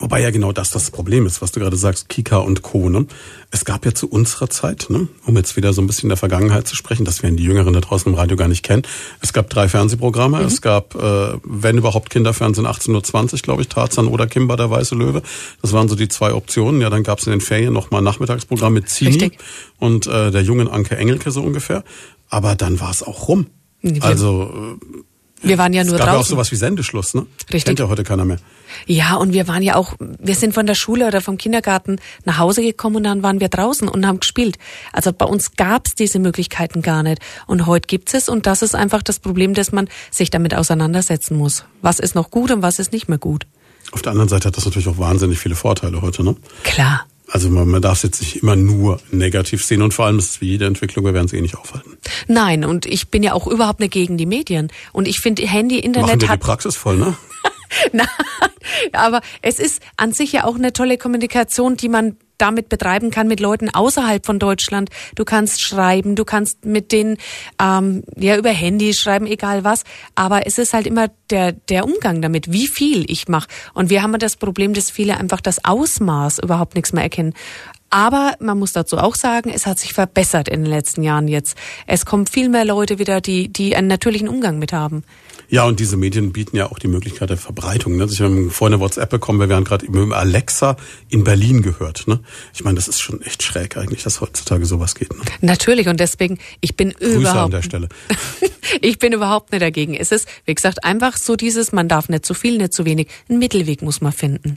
Wobei ja genau das das Problem ist, was du gerade sagst, Kika und Co. Ne? Es gab ja zu unserer Zeit, ne, um jetzt wieder so ein bisschen in der Vergangenheit zu sprechen, das werden die Jüngeren da draußen im Radio gar nicht kennen. Es gab drei Fernsehprogramme. Mhm. Es gab, äh, wenn überhaupt Kinderfernsehen, 18.20 Uhr, glaube ich, Tarzan oder Kimber, der weiße Löwe. Das waren so die zwei Optionen. Ja, dann gab es in den Ferien nochmal ein Nachmittagsprogramm mit Zini Richtig. und äh, der jungen Anke Engelke so ungefähr. Aber dann war es auch rum. Also äh, wir waren ja nur es gab draußen. ja auch sowas wie Sendeschluss, ne? Richtig. Kennt ja heute keiner mehr. Ja, und wir waren ja auch, wir sind von der Schule oder vom Kindergarten nach Hause gekommen und dann waren wir draußen und haben gespielt. Also bei uns gab's diese Möglichkeiten gar nicht. Und heute gibt's es und das ist einfach das Problem, dass man sich damit auseinandersetzen muss. Was ist noch gut und was ist nicht mehr gut. Auf der anderen Seite hat das natürlich auch wahnsinnig viele Vorteile heute, ne? Klar. Also man, man darf es jetzt nicht immer nur negativ sehen und vor allem ist es wie jede Entwicklung, wir werden es eh nicht aufhalten. Nein, und ich bin ja auch überhaupt nicht gegen die Medien. Und ich finde, Handy, Internet Machen wir hat... die Praxis voll, ne? Nein, aber es ist an sich ja auch eine tolle Kommunikation, die man damit betreiben kann mit Leuten außerhalb von Deutschland. Du kannst schreiben, du kannst mit denen ähm, ja über Handy schreiben, egal was. Aber es ist halt immer der der Umgang damit, wie viel ich mache. Und wir haben das Problem, dass viele einfach das Ausmaß überhaupt nichts mehr erkennen. Aber man muss dazu auch sagen, es hat sich verbessert in den letzten Jahren jetzt. Es kommen viel mehr Leute wieder, die, die einen natürlichen Umgang mit haben. Ja, und diese Medien bieten ja auch die Möglichkeit der Verbreitung. Ne? Also ich habe vorhin eine WhatsApp bekommen, wir haben gerade über Alexa in Berlin gehört. Ne? Ich meine, das ist schon echt schräg eigentlich, dass heutzutage sowas geht. Ne? Natürlich, und deswegen, ich bin Grüße überhaupt... an der Stelle. ich bin überhaupt nicht dagegen. Es ist, wie gesagt, einfach so dieses, man darf nicht zu viel, nicht zu wenig. Ein Mittelweg muss man finden.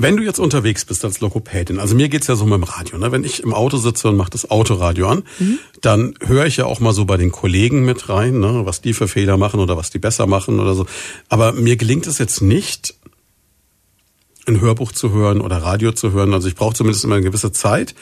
Wenn du jetzt unterwegs bist als Lokopädin, also mir geht's ja so mit dem Radio, ne? wenn ich im Auto sitze und mache das Autoradio an, mhm. dann höre ich ja auch mal so bei den Kollegen mit rein, ne? was die für Fehler machen oder was die besser machen oder so. Aber mir gelingt es jetzt nicht, ein Hörbuch zu hören oder Radio zu hören. Also ich brauche zumindest immer eine gewisse Zeit,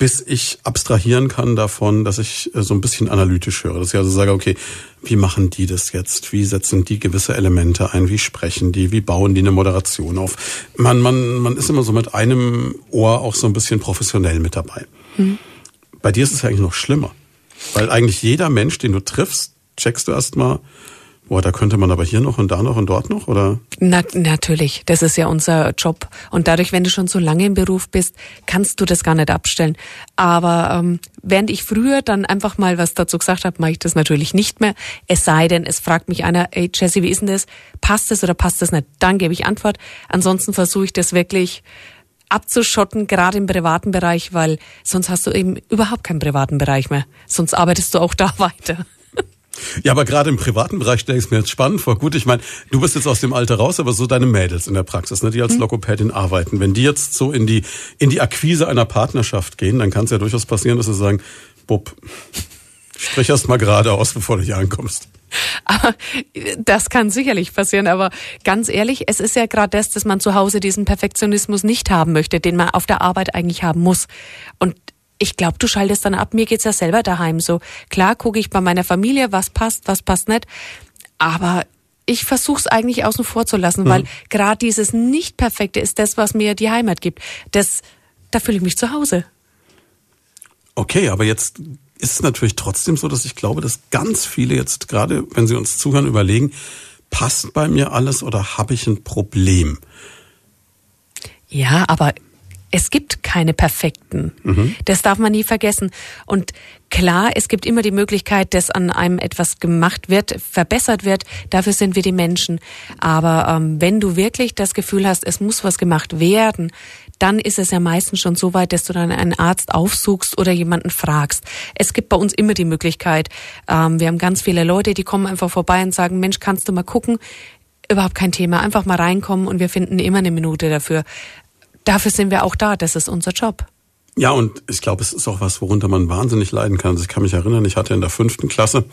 bis ich abstrahieren kann davon, dass ich äh, so ein bisschen analytisch höre. Dass ich also sage, okay, wie machen die das jetzt? Wie setzen die gewisse Elemente ein? Wie sprechen die? Wie bauen die eine Moderation auf? Man, man, man ist immer so mit einem Ohr auch so ein bisschen professionell mit dabei. Mhm. Bei dir ist es eigentlich noch schlimmer. Weil eigentlich jeder Mensch, den du triffst, checkst du erstmal, Boah, da könnte man aber hier noch und da noch und dort noch, oder? Na, natürlich, das ist ja unser Job. Und dadurch, wenn du schon so lange im Beruf bist, kannst du das gar nicht abstellen. Aber ähm, während ich früher dann einfach mal was dazu gesagt habe, mache ich das natürlich nicht mehr. Es sei denn, es fragt mich einer, ey Jesse, wie ist denn das? Passt das oder passt das nicht? Dann gebe ich Antwort. Ansonsten versuche ich das wirklich abzuschotten, gerade im privaten Bereich, weil sonst hast du eben überhaupt keinen privaten Bereich mehr. Sonst arbeitest du auch da weiter. Ja, aber gerade im privaten Bereich stelle ich es mir jetzt spannend vor. Gut, ich meine, du bist jetzt aus dem Alter raus, aber so deine Mädels in der Praxis, ne, die als Logopädin arbeiten, wenn die jetzt so in die in die Akquise einer Partnerschaft gehen, dann kann es ja durchaus passieren, dass sie sagen, Bub, sprich erst mal geradeaus, bevor du hier ankommst. Aber das kann sicherlich passieren. Aber ganz ehrlich, es ist ja gerade das, dass man zu Hause diesen Perfektionismus nicht haben möchte, den man auf der Arbeit eigentlich haben muss. Und ich glaube, du schaltest dann ab. Mir geht's ja selber daheim so. Klar gucke ich bei meiner Familie, was passt, was passt nicht. Aber ich versuche es eigentlich außen vor zu lassen, mhm. weil gerade dieses Nicht-Perfekte ist das, was mir die Heimat gibt. Das, da fühle ich mich zu Hause. Okay, aber jetzt ist es natürlich trotzdem so, dass ich glaube, dass ganz viele jetzt gerade, wenn sie uns zuhören, überlegen, passt bei mir alles oder habe ich ein Problem? Ja, aber es gibt keine perfekten. Mhm. Das darf man nie vergessen. Und klar, es gibt immer die Möglichkeit, dass an einem etwas gemacht wird, verbessert wird. Dafür sind wir die Menschen. Aber ähm, wenn du wirklich das Gefühl hast, es muss was gemacht werden, dann ist es ja meistens schon so weit, dass du dann einen Arzt aufsuchst oder jemanden fragst. Es gibt bei uns immer die Möglichkeit. Ähm, wir haben ganz viele Leute, die kommen einfach vorbei und sagen, Mensch, kannst du mal gucken? Überhaupt kein Thema. Einfach mal reinkommen und wir finden immer eine Minute dafür dafür sind wir auch da. Das ist unser Job. Ja, und ich glaube, es ist auch was, worunter man wahnsinnig leiden kann. Also ich kann mich erinnern, ich hatte in der fünften Klasse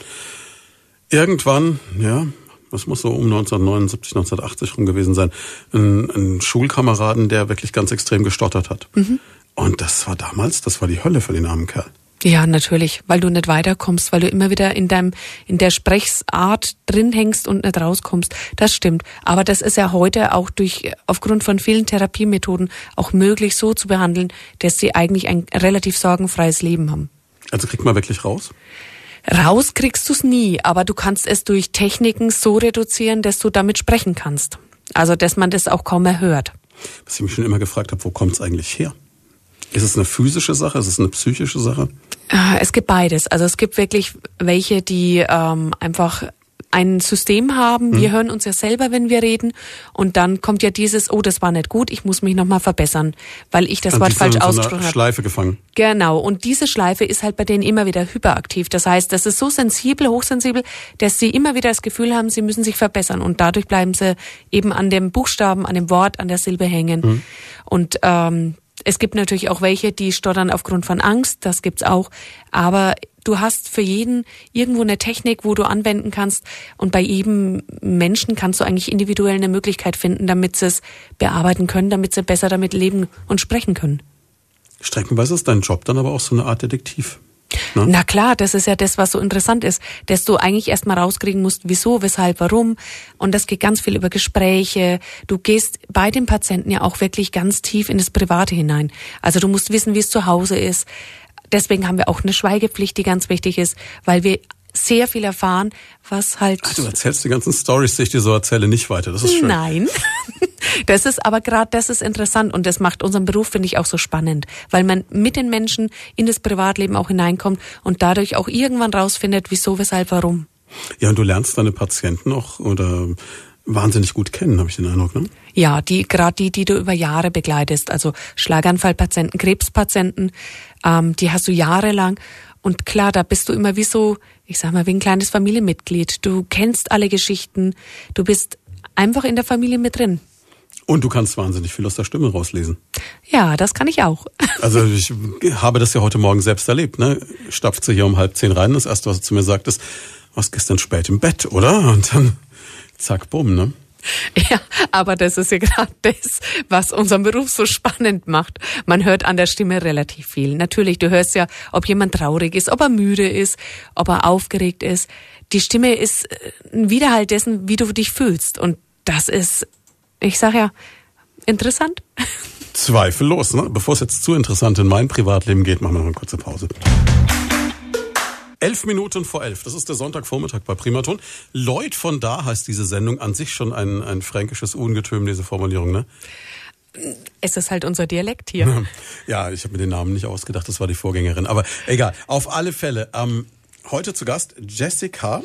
irgendwann, ja, das muss so um 1979, 1980 rum gewesen sein, einen, einen Schulkameraden, der wirklich ganz extrem gestottert hat. Mhm. Und das war damals, das war die Hölle für den armen Kerl. Ja, natürlich, weil du nicht weiterkommst, weil du immer wieder in deinem, in der Sprechsart drin hängst und nicht rauskommst. Das stimmt. Aber das ist ja heute auch durch, aufgrund von vielen Therapiemethoden auch möglich so zu behandeln, dass sie eigentlich ein relativ sorgenfreies Leben haben. Also kriegt man wirklich raus? Raus kriegst du es nie, aber du kannst es durch Techniken so reduzieren, dass du damit sprechen kannst. Also, dass man das auch kaum mehr hört. Was ich mich schon immer gefragt habe, wo kommt es eigentlich her? Ist es eine physische Sache? Ist es eine psychische Sache? Äh, es gibt beides. Also es gibt wirklich welche, die ähm, einfach ein System haben. Wir mhm. hören uns ja selber, wenn wir reden. Und dann kommt ja dieses, oh, das war nicht gut, ich muss mich nochmal verbessern, weil ich das und Wort falsch so ausgesprochen habe. Schleife gefangen. Genau. Und diese Schleife ist halt bei denen immer wieder hyperaktiv. Das heißt, das ist so sensibel, hochsensibel, dass sie immer wieder das Gefühl haben, sie müssen sich verbessern. Und dadurch bleiben sie eben an dem Buchstaben, an dem Wort, an der Silbe hängen. Mhm. Und ähm, es gibt natürlich auch welche, die stottern aufgrund von Angst, das gibt's auch. Aber du hast für jeden irgendwo eine Technik, wo du anwenden kannst. Und bei jedem Menschen kannst du eigentlich individuell eine Möglichkeit finden, damit sie es bearbeiten können, damit sie besser damit leben und sprechen können. Streckenweise ist dein Job dann aber auch so eine Art Detektiv. Ne? Na klar, das ist ja das, was so interessant ist, dass du eigentlich erstmal rauskriegen musst, wieso, weshalb, warum. Und das geht ganz viel über Gespräche. Du gehst bei dem Patienten ja auch wirklich ganz tief in das Private hinein. Also du musst wissen, wie es zu Hause ist. Deswegen haben wir auch eine Schweigepflicht, die ganz wichtig ist, weil wir sehr viel erfahren, was halt. Ach, du erzählst die ganzen Stories, die ich dir so erzähle, nicht weiter. Das ist schön. Nein. Das ist aber gerade, das ist interessant und das macht unseren Beruf, finde ich, auch so spannend, weil man mit den Menschen in das Privatleben auch hineinkommt und dadurch auch irgendwann rausfindet, wieso, weshalb, warum. Ja, und du lernst deine Patienten auch oder wahnsinnig gut kennen, habe ich den Eindruck, ne? Ja, die gerade die, die du über Jahre begleitest, also Schlaganfallpatienten, Krebspatienten, ähm, die hast du jahrelang und klar, da bist du immer wie so, ich sag mal, wie ein kleines Familienmitglied. Du kennst alle Geschichten, du bist einfach in der Familie mit drin. Und du kannst wahnsinnig viel aus der Stimme rauslesen. Ja, das kann ich auch. Also ich habe das ja heute Morgen selbst erlebt. Ne? Stapfte hier um halb zehn rein. Das erste, was du zu mir sagtest, warst gestern spät im Bett, oder? Und dann zack, bumm, ne? Ja, aber das ist ja gerade das, was unseren Beruf so spannend macht. Man hört an der Stimme relativ viel. Natürlich, du hörst ja, ob jemand traurig ist, ob er müde ist, ob er aufgeregt ist. Die Stimme ist ein Widerhalt dessen, wie du dich fühlst. Und das ist ich sag ja, interessant. Zweifellos, ne? Bevor es jetzt zu interessant in mein Privatleben geht, machen wir noch eine kurze Pause. Elf Minuten vor elf. Das ist der Sonntagvormittag bei Primaton. Lloyd von da heißt diese Sendung an sich schon ein, ein fränkisches Ungetüm, diese Formulierung, ne? Es ist halt unser Dialekt hier. Ja, ich habe mir den Namen nicht ausgedacht, das war die Vorgängerin. Aber egal, auf alle Fälle. Ähm, heute zu Gast Jessica,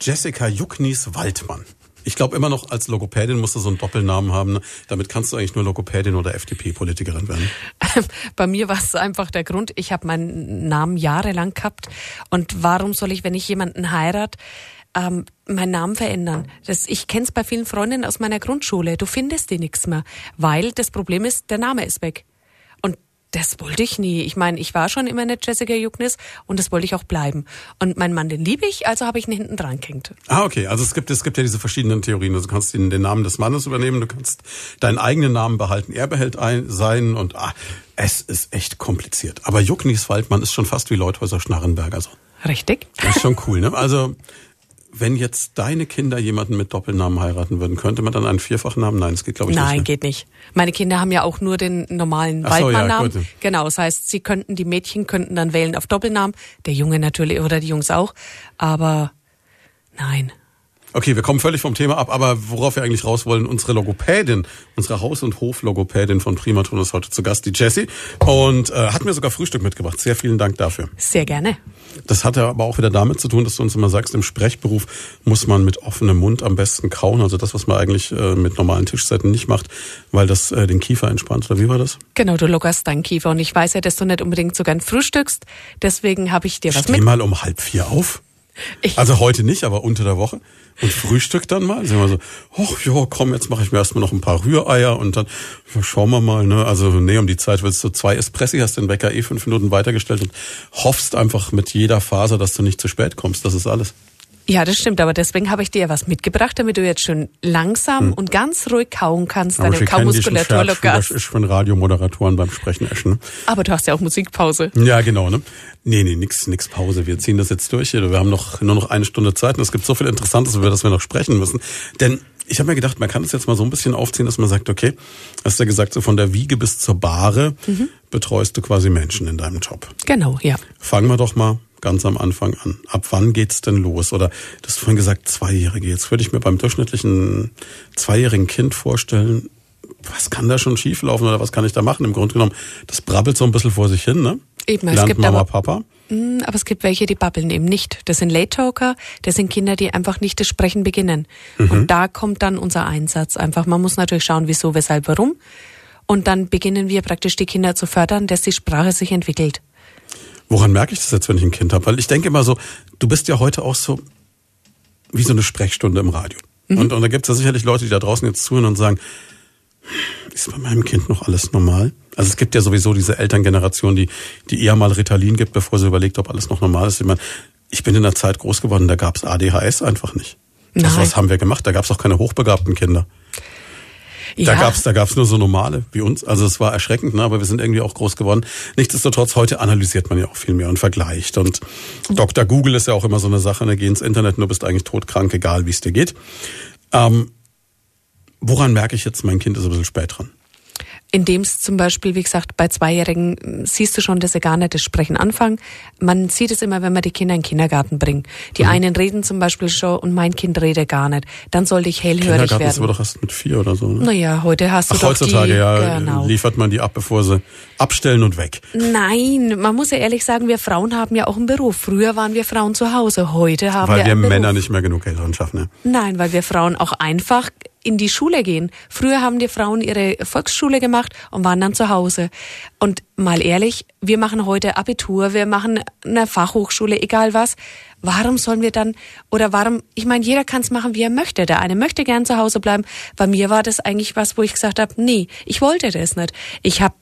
Jessica Jucknies Waldmann. Ich glaube immer noch, als Logopädin musst du so einen Doppelnamen haben. Ne? Damit kannst du eigentlich nur Logopädin oder FDP-Politikerin werden. Bei mir war es einfach der Grund, ich habe meinen Namen jahrelang gehabt. Und warum soll ich, wenn ich jemanden heirat, ähm, meinen Namen verändern. Das, ich kenne es bei vielen Freundinnen aus meiner Grundschule. Du findest die nichts mehr, weil das Problem ist, der Name ist weg. Das wollte ich nie. Ich meine, ich war schon immer eine Jessica Jugnis und das wollte ich auch bleiben. Und mein Mann, den liebe ich, also habe ich ihn hinten dran gehängt. Ah, okay. Also es gibt, es gibt ja diese verschiedenen Theorien. Also du kannst den, den Namen des Mannes übernehmen, du kannst deinen eigenen Namen behalten, er behält ein, sein und ah, es ist echt kompliziert. Aber Jucknis Waldmann ist schon fast wie Leuthäuser Schnarrenberg. Also. Richtig. Das ist schon cool, ne? Also wenn jetzt deine Kinder jemanden mit Doppelnamen heiraten würden, könnte man dann einen Vierfachnamen? Nein, das geht glaube ich Nein, nicht. Nein, geht nicht. Meine Kinder haben ja auch nur den normalen Ach so, Waldmannnamen. ja, gut. genau, das heißt, sie könnten, die Mädchen könnten dann wählen auf Doppelnamen, der Junge natürlich oder die Jungs auch, aber nein. Okay, wir kommen völlig vom Thema ab, aber worauf wir eigentlich raus wollen, unsere Logopädin, unsere Haus- und Hoflogopädin von Primaton ist heute zu Gast, die Jessie, und äh, hat mir sogar Frühstück mitgebracht. Sehr vielen Dank dafür. Sehr gerne. Das hat ja aber auch wieder damit zu tun, dass du uns immer sagst, im Sprechberuf muss man mit offenem Mund am besten kauen, also das, was man eigentlich äh, mit normalen Tischseiten nicht macht, weil das äh, den Kiefer entspannt, oder wie war das? Genau, du lockerst deinen Kiefer und ich weiß ja, dass du nicht unbedingt so gern frühstückst, deswegen habe ich dir was Steh mit. mal um halb vier auf. Also heute nicht, aber unter der Woche. Und Frühstück dann mal. Sind wir so, ach ja, komm, jetzt mache ich mir erstmal noch ein paar Rühreier und dann schauen wir mal. Ne? Also nee, um die Zeit willst du zwei Espressi, hast den Wecker eh fünf Minuten weitergestellt und hoffst einfach mit jeder Faser, dass du nicht zu spät kommst. Das ist alles. Ja, das stimmt, aber deswegen habe ich dir was mitgebracht, damit du jetzt schön langsam und ganz ruhig kauen kannst, deine Hm. kennen diesen Kaumuskulatur schon, Das ist von Radiomoderatoren beim Sprechen eschen. Ne? Aber du hast ja auch Musikpause. Ja, genau, ne? Nee, nee, nix, nix Pause. Wir ziehen das jetzt durch. Wir haben noch, nur noch eine Stunde Zeit und es gibt so viel Interessantes, über das wir noch sprechen müssen. Denn ich habe mir gedacht, man kann es jetzt mal so ein bisschen aufziehen, dass man sagt, okay, hast du ja gesagt, so von der Wiege bis zur Bahre betreust du quasi Menschen in deinem Job. Genau, ja. Fangen wir doch mal ganz am Anfang an. Ab wann geht's denn los? Oder du hast vorhin gesagt, Zweijährige. Jetzt würde ich mir beim durchschnittlichen zweijährigen Kind vorstellen, was kann da schon schieflaufen oder was kann ich da machen? Im Grunde genommen, das brabbelt so ein bisschen vor sich hin, ne? Eben, es Lernt gibt Mama, aber- Papa. Mm, Aber es gibt welche, die babbeln eben nicht. Das sind Late Talker, das sind Kinder, die einfach nicht das Sprechen beginnen. Und da kommt dann unser Einsatz einfach. Man muss natürlich schauen, wieso, weshalb, warum. Und dann beginnen wir praktisch die Kinder zu fördern, dass die Sprache sich entwickelt. Woran merke ich das jetzt, wenn ich ein Kind habe? Weil ich denke immer so, du bist ja heute auch so wie so eine Sprechstunde im Radio. Und, und da gibt es ja sicherlich Leute, die da draußen jetzt zuhören und sagen, ist bei meinem Kind noch alles normal? Also es gibt ja sowieso diese Elterngeneration, die, die eher mal Ritalin gibt, bevor sie überlegt, ob alles noch normal ist. Ich, meine, ich bin in der Zeit groß geworden, da gab es ADHS einfach nicht. Also Nein. was haben wir gemacht? Da gab es auch keine hochbegabten Kinder. Da Ja. gab's da gab's nur so normale wie uns. Also es war erschreckend, ne? aber wir sind irgendwie auch groß geworden. Nichtsdestotrotz, heute analysiert man ja auch viel mehr und vergleicht. Und Dr. Google ist ja auch immer so eine Sache, ne? geh ins Internet du bist eigentlich todkrank, egal wie es dir geht. Ähm, woran merke ich jetzt, mein Kind ist ein bisschen spät dran? Indem es zum Beispiel, wie gesagt, bei Zweijährigen m, siehst du schon, dass sie gar nicht das Sprechen anfangen. Man sieht es immer, wenn man die Kinder in den Kindergarten bringt. Die Mhm. einen reden zum Beispiel schon und mein Kind redet gar nicht. Dann sollte ich hellhörig Kindergarten ist aber werden. doch erst mit vier oder so. Ne? Naja, heute hast du Ach, doch heutzutage, die, ja, genau. liefert man die ab, bevor sie abstellen und weg. Nein, man muss ja ehrlich sagen, wir Frauen haben ja auch einen Beruf. Früher waren wir Frauen zu Hause, heute haben Weil wir wir einen Männer Beruf. nicht mehr genug Eltern schaffen. Ne? Nein, weil wir Frauen auch einfach in die Schule gehen. Früher haben die Frauen ihre Volksschule gemacht und waren dann zu Hause. Und mal ehrlich, wir machen heute Abitur, wir machen eine Fachhochschule, egal was. Warum sollen wir dann, oder warum, ich meine, jeder kann es machen, wie er möchte. Der eine möchte gern zu Hause bleiben. Bei mir war das eigentlich was, wo ich gesagt habe, nee, ich wollte das nicht. Ich habe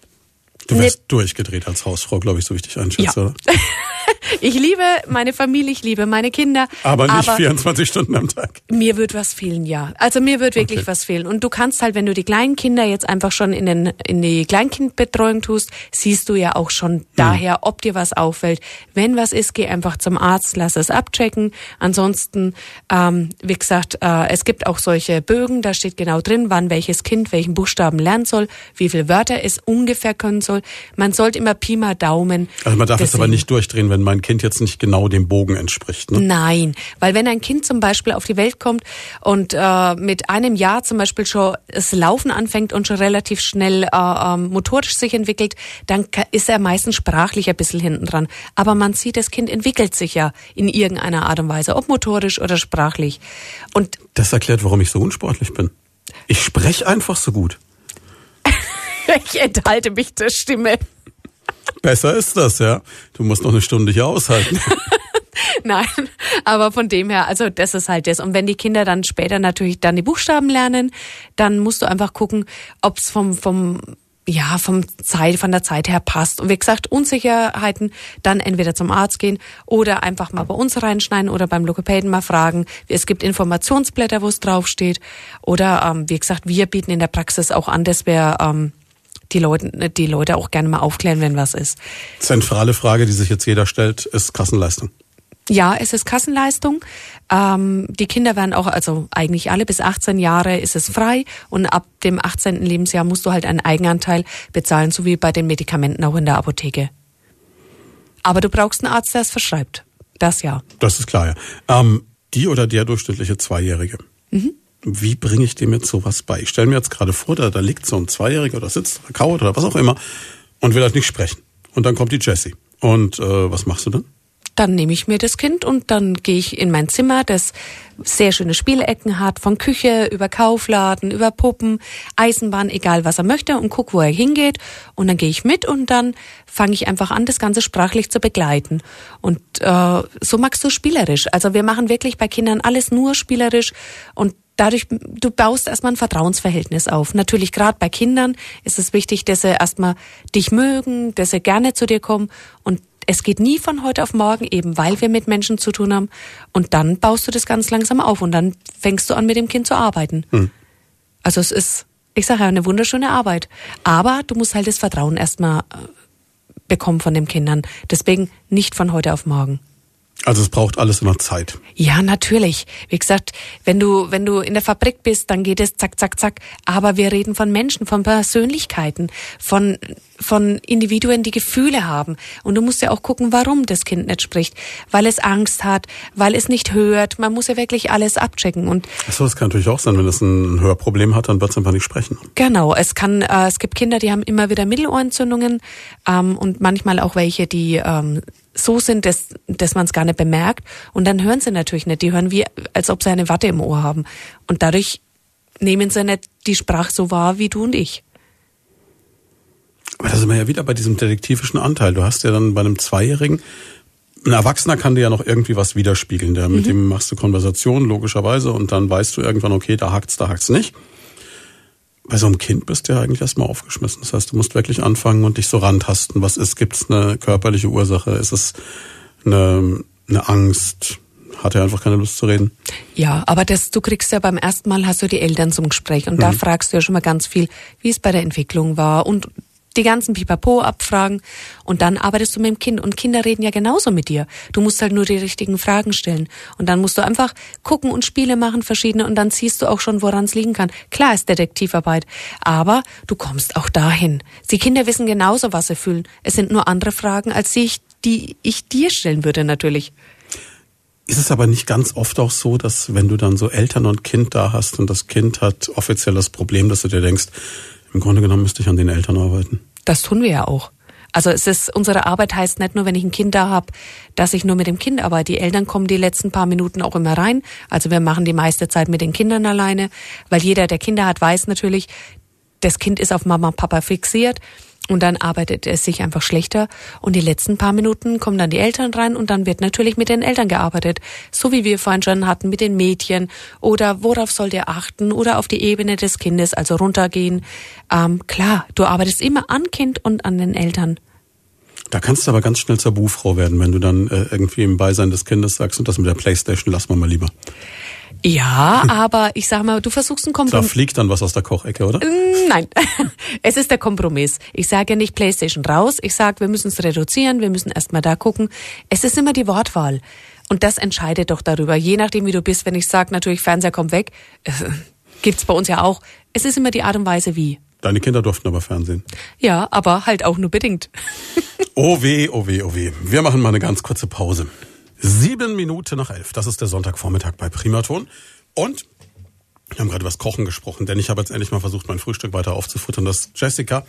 Du wärst durchgedreht als Hausfrau, glaube ich, so wie ich dich einschätze. Ja. Ich liebe meine Familie, ich liebe meine Kinder. Aber nicht 24 Stunden am Tag. Mir wird was fehlen, ja. Also mir wird wirklich Okay. was fehlen. Und du kannst halt, wenn du die kleinen Kinder jetzt einfach schon in, den, in die Kleinkindbetreuung tust, siehst du ja auch schon daher, ob dir was auffällt. Wenn was ist, geh einfach zum Arzt, lass es abchecken. Ansonsten, ähm, wie gesagt, äh, es gibt auch solche Bögen, da steht genau drin, wann welches Kind welchen Buchstaben lernen soll, wie viele Wörter es ungefähr können soll. Man sollte immer Pi mal Daumen. Also man darf jetzt aber nicht durchdrehen, wenn mein mein Kind jetzt nicht genau dem Bogen entspricht. Ne? Nein, weil wenn ein Kind zum Beispiel auf die Welt kommt und äh, mit einem Jahr zum Beispiel schon das Laufen anfängt und schon relativ schnell äh, äh, motorisch sich entwickelt, dann ist er meistens sprachlich ein bisschen hinten dran. Aber man sieht, das Kind entwickelt sich ja in irgendeiner Art und Weise, ob motorisch oder sprachlich. Und das erklärt, warum ich so unsportlich bin. Ich spreche einfach so gut. ich enthalte mich der Stimme. Besser ist das, ja. Du musst noch eine Stunde hier aushalten. Nein, aber von dem her, also das ist halt das. Und wenn die Kinder dann später natürlich dann die Buchstaben lernen, dann musst du einfach gucken, ob es vom, vom ja, vom Zeit, von der Zeit her passt. Und wie gesagt, Unsicherheiten, dann entweder zum Arzt gehen oder einfach mal bei uns reinschneiden oder beim Logopäden mal fragen. Es gibt Informationsblätter, wo es draufsteht. Oder, ähm, wie gesagt, wir bieten in der Praxis auch an, dass wir ähm, die Leute, die Leute auch gerne mal aufklären, wenn was ist. Zentrale Frage, die sich jetzt jeder stellt, ist Kassenleistung. Ja, es ist Kassenleistung. Ähm, die Kinder werden auch, also eigentlich alle bis 18 Jahre ist es frei und ab dem 18. Lebensjahr musst du halt einen Eigenanteil bezahlen, so wie bei den Medikamenten auch in der Apotheke. Aber du brauchst einen Arzt, der es verschreibt. Das ja. Das ist klar, ja. Ähm, die oder der durchschnittliche Zweijährige. Mhm. Wie bringe ich dem jetzt sowas bei? Ich stelle mir jetzt gerade vor, da, da liegt so ein Zweijähriger oder sitzt kaut oder was auch immer und will halt nicht sprechen. Und dann kommt die Jessie. Und äh, was machst du dann? Dann nehme ich mir das Kind und dann gehe ich in mein Zimmer, das sehr schöne Spielecken hat, von Küche über Kaufladen, über Puppen, Eisenbahn, egal was er möchte und guck, wo er hingeht. Und dann gehe ich mit und dann fange ich einfach an, das Ganze sprachlich zu begleiten. Und äh, so magst du spielerisch. Also wir machen wirklich bei Kindern alles nur spielerisch und dadurch, du baust erstmal ein Vertrauensverhältnis auf. Natürlich gerade bei Kindern ist es wichtig, dass sie erstmal dich mögen, dass sie gerne zu dir kommen und es geht nie von heute auf morgen, eben weil wir mit Menschen zu tun haben. Und dann baust du das ganz langsam auf und dann fängst du an, mit dem Kind zu arbeiten. Hm. Also es ist, ich sage ja, eine wunderschöne Arbeit. Aber du musst halt das Vertrauen erstmal äh, bekommen von den Kindern. Deswegen nicht von heute auf morgen. Also es braucht alles immer Zeit. Ja, natürlich. Wie gesagt, wenn du, wenn du in der Fabrik bist, dann geht es zack, zack, zack. Aber wir reden von Menschen, von Persönlichkeiten, von, von Individuen, die Gefühle haben. Und du musst ja auch gucken, warum das Kind nicht spricht. Weil es Angst hat, weil es nicht hört. Man muss ja wirklich alles abchecken. Und Ach so, das kann natürlich auch sein, wenn es ein Hörproblem hat, dann wird es einfach nicht sprechen. Genau. Es kann, äh, es gibt Kinder, die haben immer wieder Mittelohrentzündungen, ähm, und manchmal auch welche, die, ähm, so sind, dass, dass man es gar nicht bemerkt. Und dann hören sie natürlich nicht. Die hören wie, als ob sie eine Watte im Ohr haben. Und dadurch nehmen sie nicht die Sprache so wahr wie du und ich. Aber da sind wir ja wieder bei diesem detektivischen Anteil. Du hast ja dann bei einem Zweijährigen, ein Erwachsener kann dir ja noch irgendwie was widerspiegeln. Der, mhm. Mit dem machst du Konversation, logischerweise, und dann weißt du irgendwann, okay, da hakt's, da hakt's nicht bei so einem Kind bist du ja eigentlich erstmal aufgeschmissen. Das heißt, du musst wirklich anfangen und dich so rantasten. Was ist? Gibt es eine körperliche Ursache? Ist es eine, eine Angst? Hat er einfach keine Lust zu reden? Ja, aber das, du kriegst ja beim ersten Mal hast du die Eltern zum Gespräch und mhm. da fragst du ja schon mal ganz viel, wie es bei der Entwicklung war und die ganzen Pipapo abfragen und dann arbeitest du mit dem Kind und Kinder reden ja genauso mit dir. Du musst halt nur die richtigen Fragen stellen und dann musst du einfach gucken und Spiele machen verschiedene und dann siehst du auch schon, woran es liegen kann. Klar ist Detektivarbeit, aber du kommst auch dahin. Die Kinder wissen genauso, was sie fühlen. Es sind nur andere Fragen, als die ich, die ich dir stellen würde natürlich. Ist es aber nicht ganz oft auch so, dass wenn du dann so Eltern und Kind da hast und das Kind hat offiziell das Problem, dass du dir denkst, im Grunde genommen müsste ich an den Eltern arbeiten. Das tun wir ja auch. Also es ist unsere Arbeit heißt nicht nur, wenn ich ein Kind da habe, dass ich nur mit dem Kind arbeite. Die Eltern kommen die letzten paar Minuten auch immer rein. Also wir machen die meiste Zeit mit den Kindern alleine, weil jeder, der Kinder hat, weiß natürlich, das Kind ist auf Mama und Papa fixiert und dann arbeitet es sich einfach schlechter. Und die letzten paar Minuten kommen dann die Eltern rein und dann wird natürlich mit den Eltern gearbeitet. So wie wir vorhin schon hatten mit den Mädchen. Oder worauf soll der achten? Oder auf die Ebene des Kindes, also runtergehen. Ähm, klar, du arbeitest immer an Kind und an den Eltern. Da kannst du aber ganz schnell zur Buhfrau werden, wenn du dann äh, irgendwie im Beisein des Kindes sagst, und das mit der Playstation lassen wir mal lieber. Ja, aber ich sag mal, du versuchst einen Kompromiss. Da fliegt dann was aus der Kochecke, oder? Mm, nein, es ist der Kompromiss. Ich sage ja nicht Playstation raus, ich sage, wir müssen es reduzieren, wir müssen erstmal da gucken. Es ist immer die Wortwahl. Und das entscheidet doch darüber. Je nachdem, wie du bist, wenn ich sage, natürlich, Fernseher kommt weg, äh, gibt's bei uns ja auch. Es ist immer die Art und Weise, wie. Deine Kinder durften aber Fernsehen. Ja, aber halt auch nur bedingt. oh weh, oh weh, oh weh. Wir machen mal eine ganz kurze Pause. Sieben Minuten nach elf. Das ist der Sonntagvormittag bei Primaton. Und wir haben gerade über das Kochen gesprochen, denn ich habe jetzt endlich mal versucht, mein Frühstück weiter aufzufuttern, das Jessica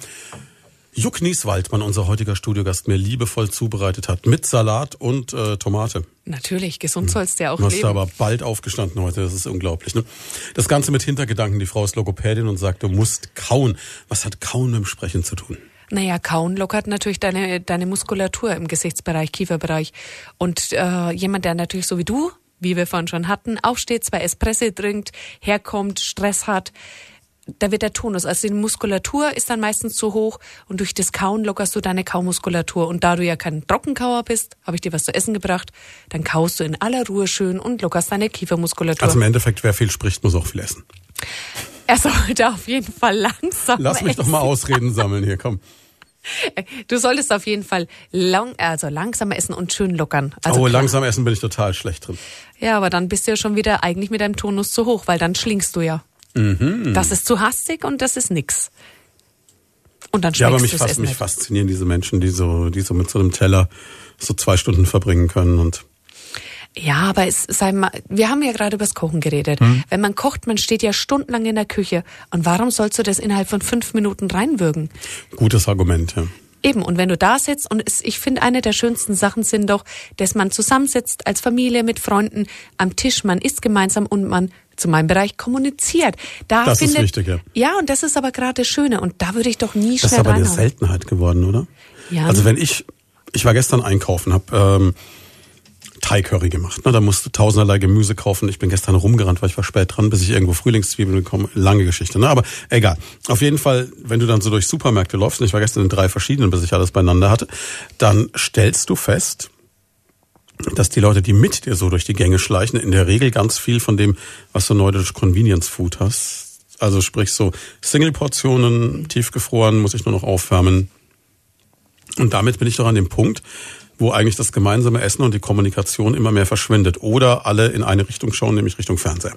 Juck Nieswaldmann, unser heutiger Studiogast, mir liebevoll zubereitet hat. Mit Salat und äh, Tomate. Natürlich, gesund sollst du ja auch du hast leben. aber bald aufgestanden heute, das ist unglaublich. Ne? Das Ganze mit Hintergedanken. Die Frau ist Logopädin und sagt, du musst kauen. Was hat Kauen mit dem Sprechen zu tun? Naja, Kauen lockert natürlich deine, deine Muskulatur im Gesichtsbereich, Kieferbereich. Und äh, jemand, der natürlich so wie du, wie wir vorhin schon hatten, aufsteht, zwei Espresso trinkt, herkommt, Stress hat, da wird der Tonus, also die Muskulatur ist dann meistens zu hoch und durch das Kauen lockerst du deine Kaumuskulatur. Und da du ja kein Trockenkauer bist, habe ich dir was zu essen gebracht, dann kaust du in aller Ruhe schön und lockerst deine Kiefermuskulatur. Also im Endeffekt, wer viel spricht, muss auch viel essen. Er sollte auf jeden Fall langsam Lass mich essen. doch mal Ausreden sammeln hier, komm. Du solltest auf jeden Fall lang, also langsam essen und schön lockern. Also oh, klar. langsam essen bin ich total schlecht drin. Ja, aber dann bist du ja schon wieder eigentlich mit deinem Tonus zu hoch, weil dann schlingst du ja. Mhm. Das ist zu hastig und das ist nix. Und dann Ja, aber mich, fas mich faszinieren diese Menschen, die so, die so mit so einem Teller so zwei Stunden verbringen können und Ja, aber es sei mal, wir haben ja gerade über das Kochen geredet. Hm. Wenn man kocht, man steht ja stundenlang in der Küche. Und warum sollst du das innerhalb von fünf Minuten reinwürgen? gutes Argument, ja. Eben, und wenn du da sitzt, und es, ich finde, eine der schönsten Sachen sind doch, dass man zusammensitzt als Familie mit Freunden am Tisch, man isst gemeinsam und man zu meinem Bereich kommuniziert. Da Das ist findet, wichtig, ja. Ja, und das ist aber gerade das Schöne. Und da würde ich doch nie Das ist schnell aber eine. Seltenheit geworden, oder? Ja. Also wenn ich, ich war gestern einkaufen, habe ähm, Thai Curry gemacht. Ne? Da musst du tausenderlei Gemüse kaufen. Ich bin gestern rumgerannt, weil ich war spät dran, bis ich irgendwo Frühlingszwiebeln bekomme. Lange Geschichte, ne? Aber egal. Auf jeden Fall, wenn du dann so durch Supermärkte läufst, und ich war gestern in drei verschiedenen, bis ich alles beieinander hatte, dann stellst du fest, dass die Leute, die mit dir so durch die Gänge schleichen, in der Regel ganz viel von dem, was du neudeutsch Convenience Food hast. Also sprich so Single-Portionen, tiefgefroren, muss ich nur noch aufwärmen. Und damit bin ich doch an dem Punkt, wo eigentlich das gemeinsame Essen und die Kommunikation immer mehr verschwindet. Oder alle in eine Richtung schauen, nämlich Richtung Fernseher.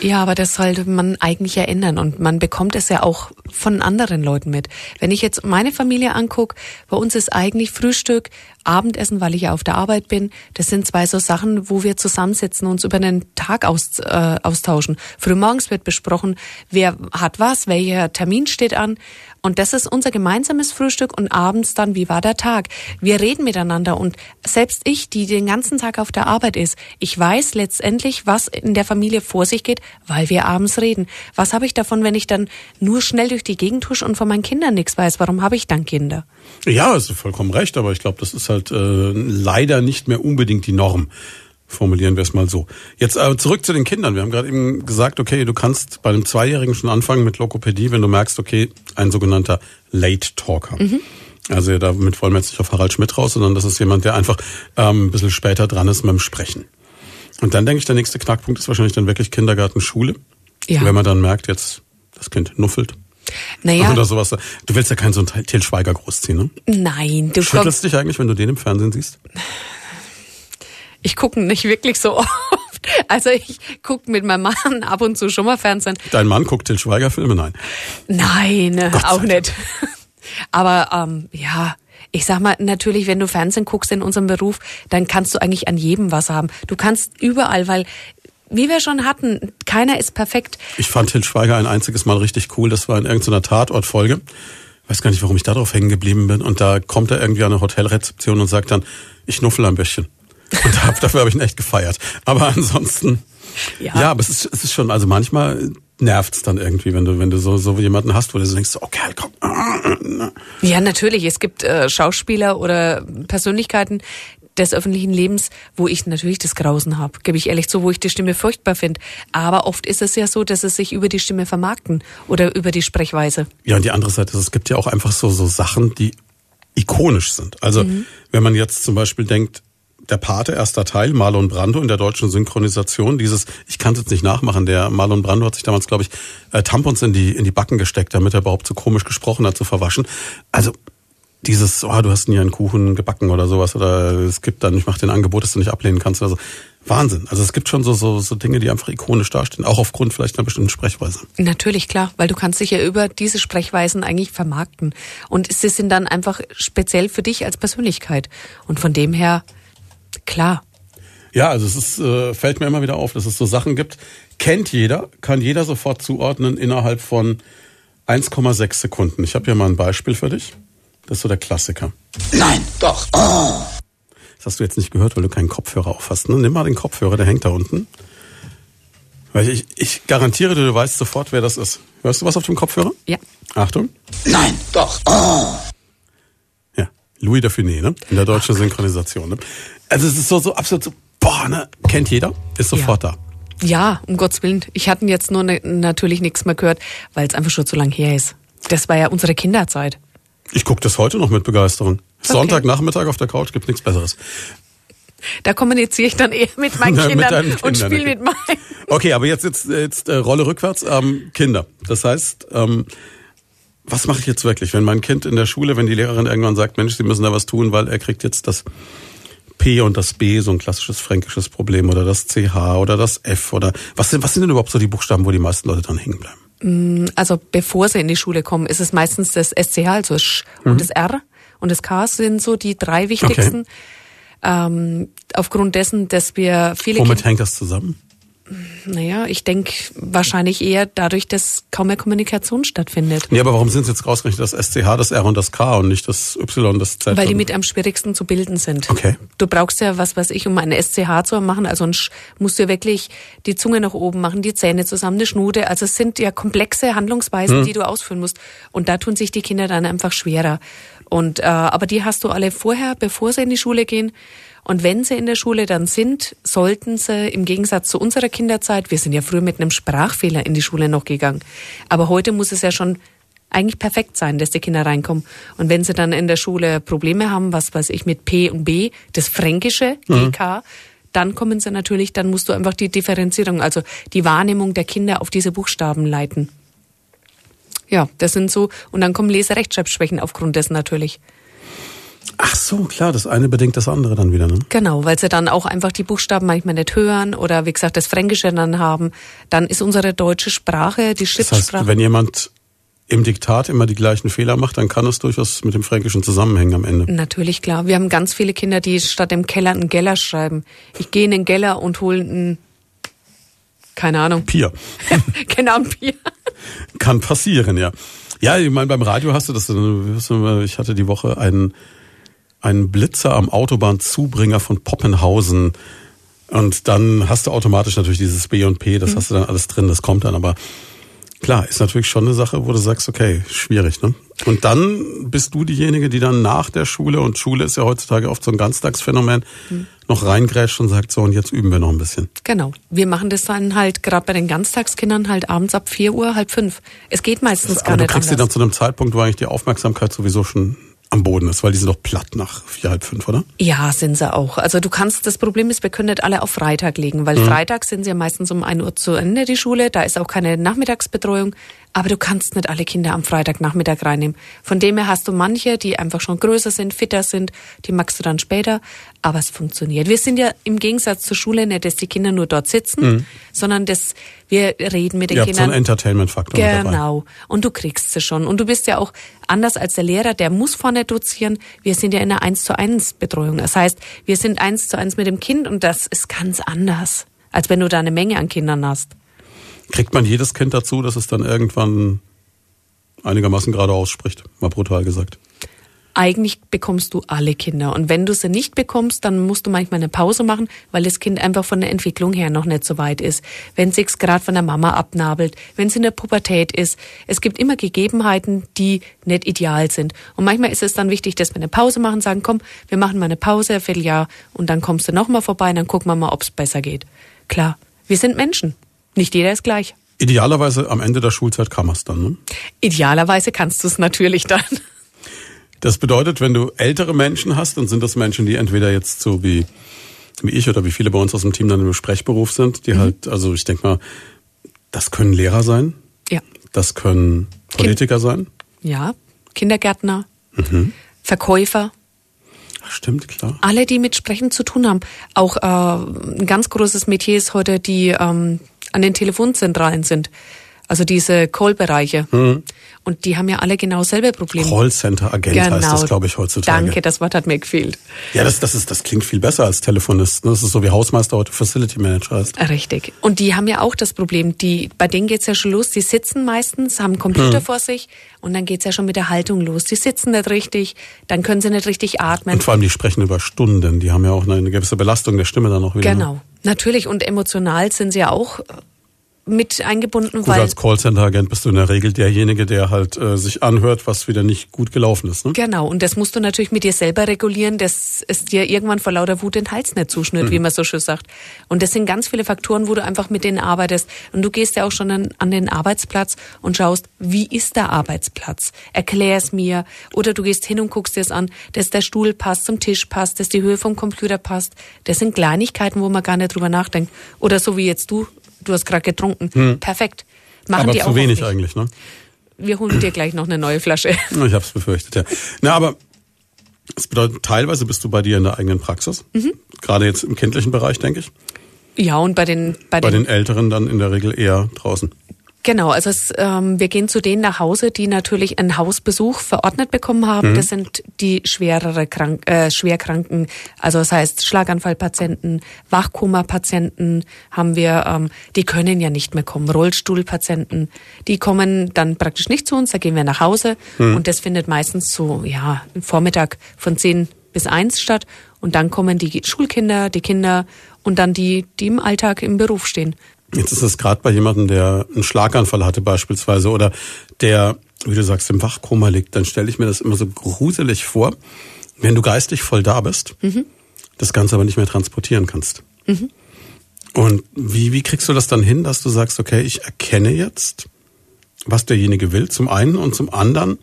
Ja, aber das sollte man eigentlich ja ändern und man bekommt es ja auch von anderen Leuten mit. Wenn ich jetzt meine Familie angucke, bei uns ist eigentlich Frühstück, Abendessen, weil ich ja auf der Arbeit bin. Das sind zwei so Sachen, wo wir zusammensitzen, uns über den Tag aus, äh, austauschen. Frühmorgens wird besprochen, wer hat was, welcher Termin steht an. Und das ist unser gemeinsames Frühstück und abends dann, wie war der Tag? Wir reden miteinander und selbst ich, die den ganzen Tag auf der Arbeit ist, ich weiß letztendlich, was in der Familie vor sich geht, weil wir abends reden. Was habe ich davon, wenn ich dann nur schnell durch die Gegend husche und von meinen Kindern nichts weiß? Warum habe ich dann Kinder? Ja, hast du vollkommen recht, aber ich glaube, das ist halt äh, leider nicht mehr unbedingt die Norm. Formulieren wir es mal so. Jetzt äh, zurück zu den Kindern. Wir haben gerade eben gesagt, okay, du kannst bei einem Zweijährigen schon anfangen mit Lokopädie, wenn du merkst, okay, ein sogenannter Late Talker. Also damit wollen wir jetzt nicht auf Harald Schmidt raus, sondern das ist jemand, der einfach ähm, ein bisschen später dran ist mit dem Sprechen. Und dann denke ich, der nächste Knackpunkt ist wahrscheinlich dann wirklich Kindergarten, Schule. Ja. Wenn man dann merkt, jetzt das Kind nuffelt. Naja, Oder sowas. Du willst ja keinen so einen Til Schweiger großziehen, ne? nein, du Schüttelst dich eigentlich, wenn du den im Fernsehen siehst? Ich gucke nicht wirklich so oft. Also ich gucke mit meinem Mann ab und zu schon mal Fernsehen. Dein Mann guckt Til Schweiger Filme? Nein. Nein, äh, Gott auch nicht. Aber ähm, ja, ich sag mal, natürlich, wenn du Fernsehen guckst in unserem Beruf, dann kannst du eigentlich an jedem was haben. Du kannst überall, weil, wie wir schon hatten, keiner ist perfekt. Ich fand Til Schweiger ein einziges Mal richtig cool. Das war in irgendeiner Tatortfolge. Weiß gar nicht, warum ich darauf hängen geblieben bin. Und da kommt er irgendwie an eine Hotelrezeption und sagt dann, ich nuffel ein bisschen. Und da- dafür habe ich ihn echt gefeiert. Aber ansonsten, Ja. ja, aber es ist, es ist schon, also manchmal nervt's dann irgendwie, wenn du, wenn du so, so jemanden hast, wo du so denkst, so, okay, komm. Ja, natürlich. Es gibt äh, Schauspieler oder Persönlichkeiten des öffentlichen Lebens, wo ich natürlich das Grausen habe, gebe ich ehrlich zu, wo ich die Stimme furchtbar finde. Aber oft ist es ja so, dass es sich über die Stimme vermarkten oder über die Sprechweise. Ja, und die andere Seite ist, es gibt ja auch einfach so, so Sachen, die ikonisch sind. Also, wenn man jetzt zum Beispiel denkt, der Pate, erster Teil, Marlon Brando in der deutschen Synchronisation, dieses, ich kann es jetzt nicht nachmachen, der Marlon Brando hat sich damals, glaube ich, äh, Tampons in die, in die Backen gesteckt, damit er überhaupt so komisch gesprochen hat, zu verwaschen. Also, dieses, oh, du hast nie einen Kuchen gebacken oder sowas, oder es gibt dann, ich mache den Angebot, das du nicht ablehnen kannst oder so. Wahnsinn. Also es gibt schon so, so, so Dinge, die einfach ikonisch dastehen, auch aufgrund vielleicht einer bestimmten Sprechweise. Natürlich, klar, weil du kannst dich ja über diese Sprechweisen eigentlich vermarkten. Und sie sind dann einfach speziell für dich als Persönlichkeit. Und von dem her, klar. Ja, also es ist, äh, fällt mir immer wieder auf, dass es so Sachen gibt, kennt jeder, kann jeder sofort zuordnen innerhalb von 1,6 Sekunden. Ich habe hier mal ein Beispiel für dich. Das ist so der Klassiker. Nein, doch. Oh. Das hast du jetzt nicht gehört, weil du keinen Kopfhörer auf hast. Ne? Nimm mal den Kopfhörer, der hängt da unten. Weil ich, ich garantiere dir, du weißt sofort, wer das ist. Hörst du was auf dem Kopfhörer? Ja. Achtung. Nein, doch. Oh. Ja, Louis de Funès, ne? In der deutschen Synchronisation. Ne? Also es ist so, so absolut so, boah, ne? Kennt jeder, ist sofort Ja. da. Ja, um Gottes Willen. Ich hatte jetzt nur ne, natürlich nichts mehr gehört, weil es einfach schon zu lang her ist. Das war ja unsere Kinderzeit. Ich gucke das heute noch mit Begeisterung. Sonntagnachmittag auf der Couch gibt nichts Besseres. Da kommuniziere ich dann eher mit meinen Ja, mit Kindern und Kindern, spiele okay. mit meinen. Okay, aber jetzt jetzt jetzt äh, Rolle rückwärts. Ähm, Kinder. Das heißt, ähm, was mache ich jetzt wirklich, wenn mein Kind in der Schule, wenn die Lehrerin irgendwann sagt, Mensch, Sie müssen da was tun, weil er kriegt jetzt das P und das B, so ein klassisches fränkisches Problem oder das CH oder das F oder was sind was sind denn überhaupt so die Buchstaben, wo die meisten Leute dran hängen bleiben? Also bevor sie in die Schule kommen, ist es meistens das SCH, also das Sch Mhm. und das R und das K sind so die drei wichtigsten. Ähm, aufgrund dessen, dass wir viele Womit Kinder, hängt das zusammen? Naja, ich denke wahrscheinlich eher dadurch, dass kaum mehr Kommunikation stattfindet. Nee, aber warum sind es jetzt ausgerechnet das SCH, das R und das K und nicht das Y, das Z? Weil die und- mit am schwierigsten zu bilden sind. Okay. Du brauchst ja, was weiß ich, um ein SCH zu machen, also musst du ja wirklich die Zunge nach oben machen, die Zähne zusammen, eine Schnude. Also es sind ja komplexe Handlungsweisen, die du ausführen musst. Und da tun sich die Kinder dann einfach schwerer. Und äh, aber die hast du alle vorher, bevor sie in die Schule gehen. Und wenn sie in der Schule dann sind, sollten sie im Gegensatz zu unserer Kinderzeit, wir sind ja früher mit einem Sprachfehler in die Schule noch gegangen, aber heute muss es ja schon eigentlich perfekt sein, dass die Kinder reinkommen. Und wenn sie dann in der Schule Probleme haben, was weiß ich, mit P und B, das Fränkische, GK, dann kommen sie natürlich, dann musst du einfach die Differenzierung, also die Wahrnehmung der Kinder auf diese Buchstaben leiten. Ja, das sind so, und dann kommen Leserechtschreibschwächen aufgrund dessen natürlich. Ach so, klar, das eine bedingt das andere dann wieder, ne? Genau, weil sie dann auch einfach die Buchstaben manchmal nicht hören oder wie gesagt das Fränkische dann haben. Dann ist unsere deutsche Sprache, die Das Schriftsprache. heißt, wenn jemand im Diktat immer die gleichen Fehler macht, dann kann es durchaus mit dem Fränkischen zusammenhängen am Ende. Natürlich, klar. Wir haben ganz viele Kinder, die statt im Keller einen Geller schreiben. Ich gehe in den Geller und hole einen, keine Ahnung, Pier. genau ein Bier. Kann passieren, ja. Ja, ich meine, beim Radio hast du das. äh, Ich hatte die Woche einen, einen Blitzer am Autobahnzubringer von Poppenhausen. Und dann hast du automatisch natürlich dieses B und P, das hast du dann alles drin, das kommt dann. Aber klar, ist natürlich schon eine Sache, wo du sagst, okay, schwierig, ne? Und dann bist du diejenige, die dann nach der Schule, und Schule ist ja heutzutage oft so ein Ganztagsphänomen, noch reingrätscht und sagt, so, und jetzt üben wir noch ein bisschen. Genau. Wir machen das dann halt gerade bei den Ganztagskindern halt abends ab 4 Uhr, halb fünf. Es geht meistens gar Aber du nicht kriegst sie dann anders. zu einem Zeitpunkt, wo eigentlich die Aufmerksamkeit sowieso schon am Boden ist, weil die sind doch platt nach vier, halb fünf, oder? Ja, sind sie auch. Also du kannst, das Problem ist, wir können nicht alle auf Freitag legen, weil Freitag sind sie ja meistens um 1 Uhr zu Ende, die Schule. Da ist auch keine Nachmittagsbetreuung. Aber du kannst nicht alle Kinder am Freitagnachmittag reinnehmen. Von dem her hast du manche, die einfach schon größer sind, fitter sind, die magst du dann später. Aber es funktioniert. Wir sind ja im Gegensatz zur Schule nicht, dass die Kinder nur dort sitzen, sondern dass wir reden mit den Ihr habt so Kindern. einen Entertainment-Faktor. Genau. Und du kriegst sie schon. Und du bist ja auch anders als der Lehrer, der muss vorne dozieren. Wir sind ja in einer 1 zu 1 Betreuung. Das heißt, wir sind 1 zu 1 mit dem Kind und das ist ganz anders, als wenn du da eine Menge an Kindern hast. Kriegt man jedes Kind dazu, dass es dann irgendwann einigermaßen gerade ausspricht, mal brutal gesagt. Eigentlich bekommst du alle Kinder. Und wenn du sie nicht bekommst, dann musst du manchmal eine Pause machen, weil das Kind einfach von der Entwicklung her noch nicht so weit ist. Wenn sich's gerade von der Mama abnabelt, wenn es in der Pubertät ist. Es gibt immer Gegebenheiten, die nicht ideal sind. Und manchmal ist es dann wichtig, dass wir eine Pause machen, sagen, komm, wir machen mal eine Pause, ein Vierteljahr, und dann kommst du nochmal vorbei, und dann gucken wir mal, ob's besser geht. Klar, wir sind Menschen. Nicht jeder ist gleich. Idealerweise am Ende der Schulzeit kann man es dann. Ne? Idealerweise kannst du es natürlich dann. Das bedeutet, wenn du ältere Menschen hast, dann sind das Menschen, die entweder jetzt so wie, wie ich oder wie viele bei uns aus dem Team dann im Sprechberuf sind, Mhm. die halt, also ich denke mal, das können Lehrer sein, Ja. das können Politiker sein. Ja, Kindergärtner, Mhm. Verkäufer. Stimmt, klar. Alle, die mit Sprechen zu tun haben. Auch äh, ein ganz großes Metier ist heute, die ähm, an den Telefonzentralen sind. Also diese Call-Bereiche. Mhm. Und die haben ja alle genau selbe Probleme. Callcenter-Agent genau. heißt das, glaube ich, heutzutage. Danke, das Wort hat mir gefehlt. Ja, das, das, ist, das klingt viel besser als Telefonist. ne? Das ist so wie Hausmeister heute Facility Manager heißt. Richtig. Und die haben ja auch das Problem, die, bei denen geht's ja schon los, die sitzen meistens, haben einen Computer vor sich und dann geht's ja schon mit der Haltung los. Die sitzen nicht richtig, dann können sie nicht richtig atmen. Und vor allem, die sprechen über Stunden. Die haben ja auch eine, eine gewisse Belastung der Stimme dann noch wieder. ne? Genau. Natürlich. Und emotional sind sie ja auch mit eingebunden, Gut, weil als Callcenter-Agent bist du in der Regel derjenige, der halt äh, sich anhört, was wieder nicht gut gelaufen ist. Ne? Genau, und das musst du natürlich mit dir selber regulieren, dass es dir irgendwann vor lauter Wut den Hals nicht zuschnürt, wie man so schön sagt. Und das sind ganz viele Faktoren, wo du einfach mit denen arbeitest. Und du gehst ja auch schon an, an den Arbeitsplatz und schaust, wie ist der Arbeitsplatz? Erklär es mir. Oder du gehst hin und guckst dir es an, dass der Stuhl passt, zum Tisch passt, dass die Höhe vom Computer passt. Das sind Kleinigkeiten, wo man gar nicht drüber nachdenkt. Oder so wie jetzt du, du hast gerade getrunken. Perfekt. Machen Aber die zu auch wenig eigentlich, ne? Wir holen dir gleich noch eine neue Flasche. Ich hab's befürchtet, ja. Na, aber das bedeutet, teilweise bist du bei dir in der eigenen Praxis. Mhm. Gerade jetzt im kindlichen Bereich, denke ich. Ja, und bei den, bei Bei den den Älteren dann in der Regel eher draußen. Genau, also es, ähm, wir gehen zu denen nach Hause, die natürlich einen Hausbesuch verordnet bekommen haben. Das sind die schwerere Krank äh, Schwerkranken, also das heißt Schlaganfallpatienten, Wachkoma-Patienten haben wir, ähm, die können ja nicht mehr kommen, Rollstuhlpatienten, die kommen dann praktisch nicht zu uns, da gehen wir nach Hause. Und das findet meistens so, ja, im Vormittag von 10 bis 1 statt. Und dann kommen die Schulkinder, die Kinder und dann die, die im Alltag im Beruf stehen. Jetzt ist es gerade bei jemandem, der einen Schlaganfall hatte beispielsweise oder der, wie du sagst, im Wachkoma liegt, dann stelle ich mir das immer so gruselig vor, wenn du geistig voll da bist, das Ganze aber nicht mehr transportieren kannst. Und wie, wie kriegst du das dann hin, dass du sagst, okay, ich erkenne jetzt, was derjenige will, zum einen und zum anderen,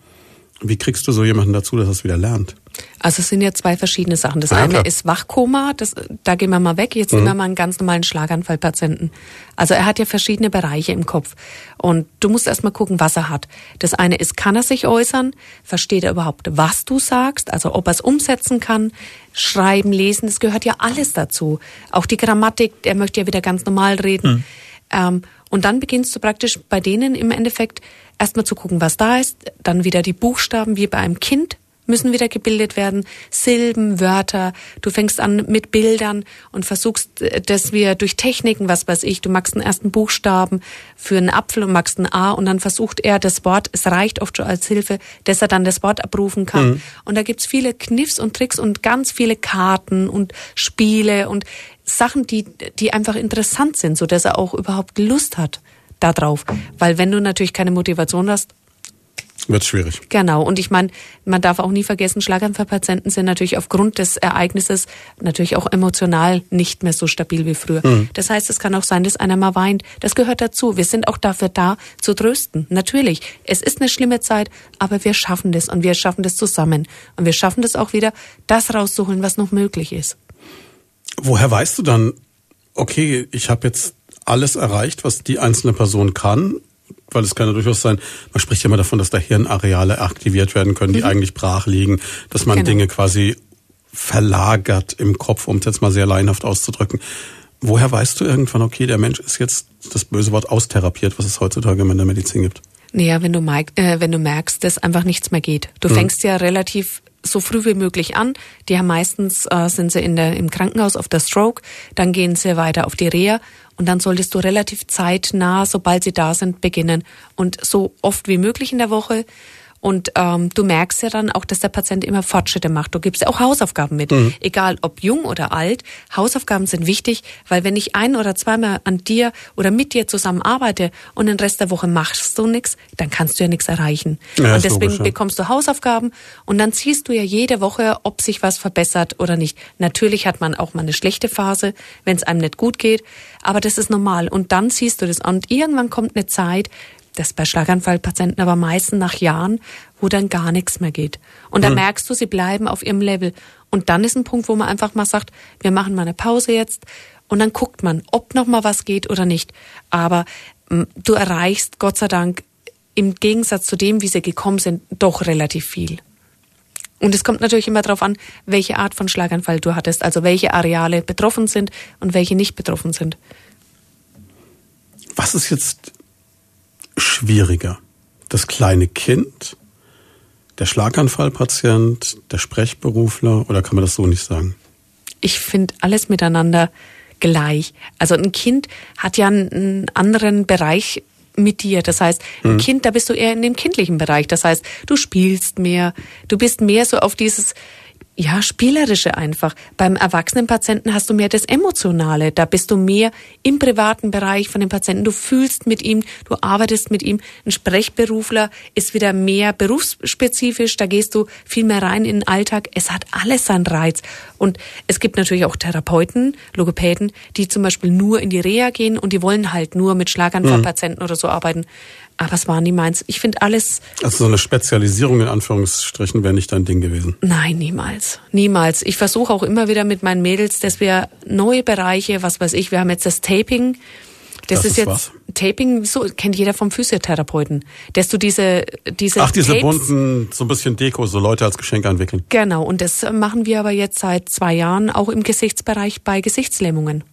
wie kriegst du so jemanden dazu, dass er es wieder lernt? Also es sind ja zwei verschiedene Sachen. Das Ja, eine klar. ist Wachkoma, das, da gehen wir mal weg. Jetzt nehmen wir mal einen ganz normalen Schlaganfallpatienten. Also er hat ja verschiedene Bereiche im Kopf. Und du musst erst mal gucken, was er hat. Das eine ist, kann er sich äußern? Versteht er überhaupt, was du sagst? Also ob er es umsetzen kann? Schreiben, lesen, das gehört ja alles dazu. Auch die Grammatik, der möchte ja wieder ganz normal reden. Ähm, und dann beginnst du praktisch bei denen im Endeffekt erstmal zu gucken, was da ist, dann wieder die Buchstaben wie bei einem Kind müssen wieder gebildet werden, Silben, Wörter. Du fängst an mit Bildern und versuchst, äh, dass wir durch Techniken, was weiß ich, du magst einen ersten Buchstaben für einen Apfel und magst ein A und dann versucht er das Wort, es reicht oft schon als Hilfe, dass er dann das Wort abrufen kann. Und da gibt's viele Kniffs und Tricks und ganz viele Karten und Spiele und Sachen, die, die einfach interessant sind, so dass er auch überhaupt Lust hat darauf. Weil wenn du natürlich keine Motivation hast, Wird schwierig. Genau. Und ich meine, man darf auch nie vergessen, Schlaganfallpatienten sind natürlich aufgrund des Ereignisses natürlich auch emotional nicht mehr so stabil wie früher. Das heißt, es kann auch sein, dass einer mal weint. Das gehört dazu. Wir sind auch dafür da, zu trösten. Natürlich. Es ist eine schlimme Zeit, aber wir schaffen das und wir schaffen das zusammen. Und wir schaffen das auch wieder, das rauszuholen, was noch möglich ist. Woher weißt du dann, okay, ich habe jetzt alles erreicht, was die einzelne Person kann? Weil es kann ja durchaus sein, man spricht ja immer davon, dass da Hirnareale aktiviert werden können, die eigentlich brach liegen, dass man Genau. Dinge quasi verlagert im Kopf, um es jetzt mal sehr laienhaft auszudrücken. Woher weißt du irgendwann, okay, der Mensch ist jetzt das böse Wort austherapiert, was es heutzutage immer in der Medizin gibt? Naja, wenn du, äh, wenn du merkst, dass einfach nichts mehr geht. Du fängst ja relativ so früh wie möglich an. Die haben meistens äh, sind sie in der, im Krankenhaus auf der Stroke, dann gehen sie weiter auf die Reha und dann solltest du relativ zeitnah, sobald sie da sind, beginnen. Und so oft wie möglich in der Woche. Und ähm, du merkst ja dann auch, dass der Patient immer Fortschritte macht. Du gibst ja auch Hausaufgaben mit. Egal ob jung oder alt, Hausaufgaben sind wichtig, weil wenn ich ein oder zweimal an dir oder mit dir zusammen arbeite und den Rest der Woche machst du nichts, dann kannst du ja nichts erreichen. Ja, und deswegen logisch, ja. bekommst du Hausaufgaben und dann siehst du ja jede Woche, ob sich was verbessert oder nicht. Natürlich hat man auch mal eine schlechte Phase, wenn es einem nicht gut geht, aber das ist normal. Und dann siehst du das. Und irgendwann kommt eine Zeit, das bei Schlaganfallpatienten aber meistens nach Jahren, wo dann gar nichts mehr geht. Und da merkst du, sie bleiben auf ihrem Level. Und dann ist ein Punkt, wo man einfach mal sagt, wir machen mal eine Pause jetzt. Und dann guckt man, ob noch mal was geht oder nicht. Aber m, du erreichst, Gott sei Dank, im Gegensatz zu dem, wie sie gekommen sind, doch relativ viel. Und es kommt natürlich immer darauf an, welche Art von Schlaganfall du hattest, also welche Areale betroffen sind und welche nicht betroffen sind. Was ist jetzt schwieriger? Das kleine Kind, der Schlaganfallpatient, der Sprechberufler oder kann man das so nicht sagen? Ich finde alles miteinander gleich. Also ein Kind hat ja einen anderen Bereich mit dir. Das heißt, ein mhm. Kind, da bist du eher in dem kindlichen Bereich. Das heißt, du spielst mehr, du bist mehr so auf dieses ja, spielerische einfach. Beim erwachsenen Patienten hast du mehr das Emotionale. Da bist du mehr im privaten Bereich von dem Patienten. Du fühlst mit ihm, du arbeitest mit ihm. Ein Sprechberufler ist wieder mehr berufsspezifisch. Da gehst du viel mehr rein in den Alltag. Es hat alles seinen Reiz. Und es gibt natürlich auch Therapeuten, Logopäden, die zum Beispiel nur in die Reha gehen und die wollen halt nur mit Schlaganfallpatienten mhm. oder so arbeiten. Aber es war nie meins. Ich finde alles. Also so eine Spezialisierung in Anführungsstrichen wäre nicht dein Ding gewesen. Nein, niemals. Niemals. Ich versuche auch immer wieder mit meinen Mädels, dass wir neue Bereiche, was weiß ich, wir haben jetzt das Taping. Das, das ist, ist, jetzt was? Taping, so kennt jeder vom Physiotherapeuten, dass du diese diese Ach, diese Tapes, bunten, so ein bisschen Deko, so Leute als Geschenk entwickeln. Genau, und das machen wir aber jetzt seit zwei Jahren auch im Gesichtsbereich bei Gesichtslähmungen.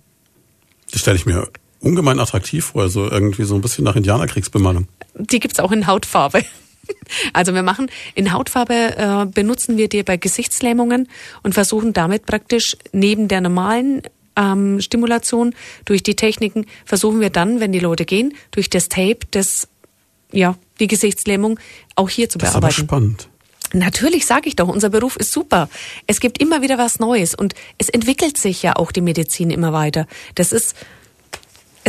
Das stelle ich mir ungemein attraktiv vor, also irgendwie so ein bisschen nach Indianerkriegsbemannung. Die gibt's auch in Hautfarbe. Also wir machen in Hautfarbe äh, benutzen wir die bei Gesichtslähmungen und versuchen damit praktisch neben der normalen ähm, Stimulation durch die Techniken versuchen wir dann, wenn die Leute gehen, durch das Tape, das ja die Gesichtslähmung auch hier zu das bearbeiten. Ist aber spannend. Natürlich sage ich doch, unser Beruf ist super. Es gibt immer wieder was Neues und es entwickelt sich ja auch die Medizin immer weiter. Das ist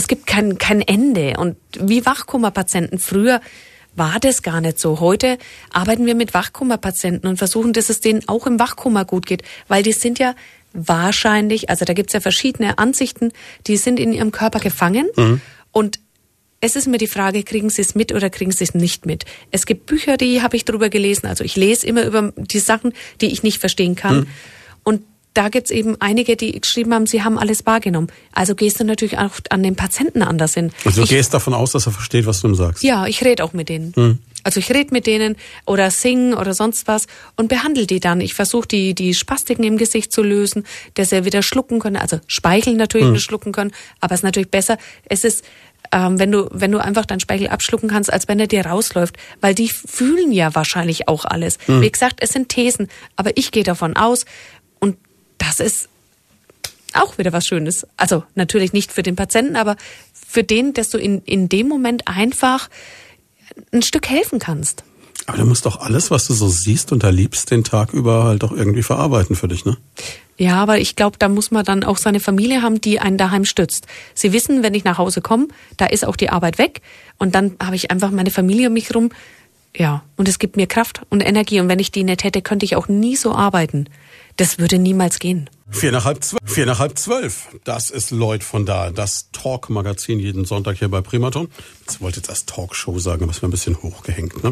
es gibt kein, kein Ende. Und wie Wachkummerpatienten früher war das gar nicht so. Heute arbeiten wir mit Wachkummerpatienten und versuchen, dass es denen auch im Wachkummer gut geht, weil die sind ja wahrscheinlich, also da gibt's ja verschiedene Ansichten, die sind in ihrem Körper gefangen mhm. und es ist mir die Frage, kriegen Sie es mit oder kriegen Sie es nicht mit? Es gibt Bücher, die habe ich drüber gelesen. Also ich lese immer über die Sachen, die ich nicht verstehen kann. Mhm. Und da gibt's eben einige, die geschrieben haben, sie haben alles wahrgenommen. Also gehst du natürlich auch an den Patienten anders hin. Also du ich, gehst davon aus, dass er versteht, was du ihm sagst. Ja, ich rede auch mit denen. Hm. Also ich rede mit denen oder singen oder sonst was und behandle die dann. Ich versuche die, die Spastiken im Gesicht zu lösen, dass sie wieder schlucken können. Also Speichel natürlich hm. nicht schlucken können, aber es ist natürlich besser. Es ist ähm, wenn du wenn du einfach deinen Speichel abschlucken kannst, als wenn er dir rausläuft, weil die fühlen ja wahrscheinlich auch alles. Hm. Wie gesagt, es sind Thesen, aber ich gehe davon aus, das ist auch wieder was Schönes. Also natürlich nicht für den Patienten, aber für den, dass du in, in dem Moment einfach ein Stück helfen kannst. Aber du musst doch alles, was du so siehst und erlebst, den Tag über halt auch irgendwie verarbeiten für dich, ne? Ja, aber ich glaube, da muss man dann auch seine Familie haben, die einen daheim stützt. Sie wissen, wenn ich nach Hause komme, da ist auch die Arbeit weg und dann habe ich einfach meine Familie um mich rum. Ja, und es gibt mir Kraft und Energie und wenn ich die nicht hätte, könnte ich auch nie so arbeiten. Das würde niemals gehen. Vier nach halb zwölf. Vier nach halb zwölf. Das ist Lloyd von da. Das Talk-Magazin jeden Sonntag hier bei Primaton. Ich wollte jetzt als Talkshow sagen, aber es wäre ein bisschen hochgehängt, ne?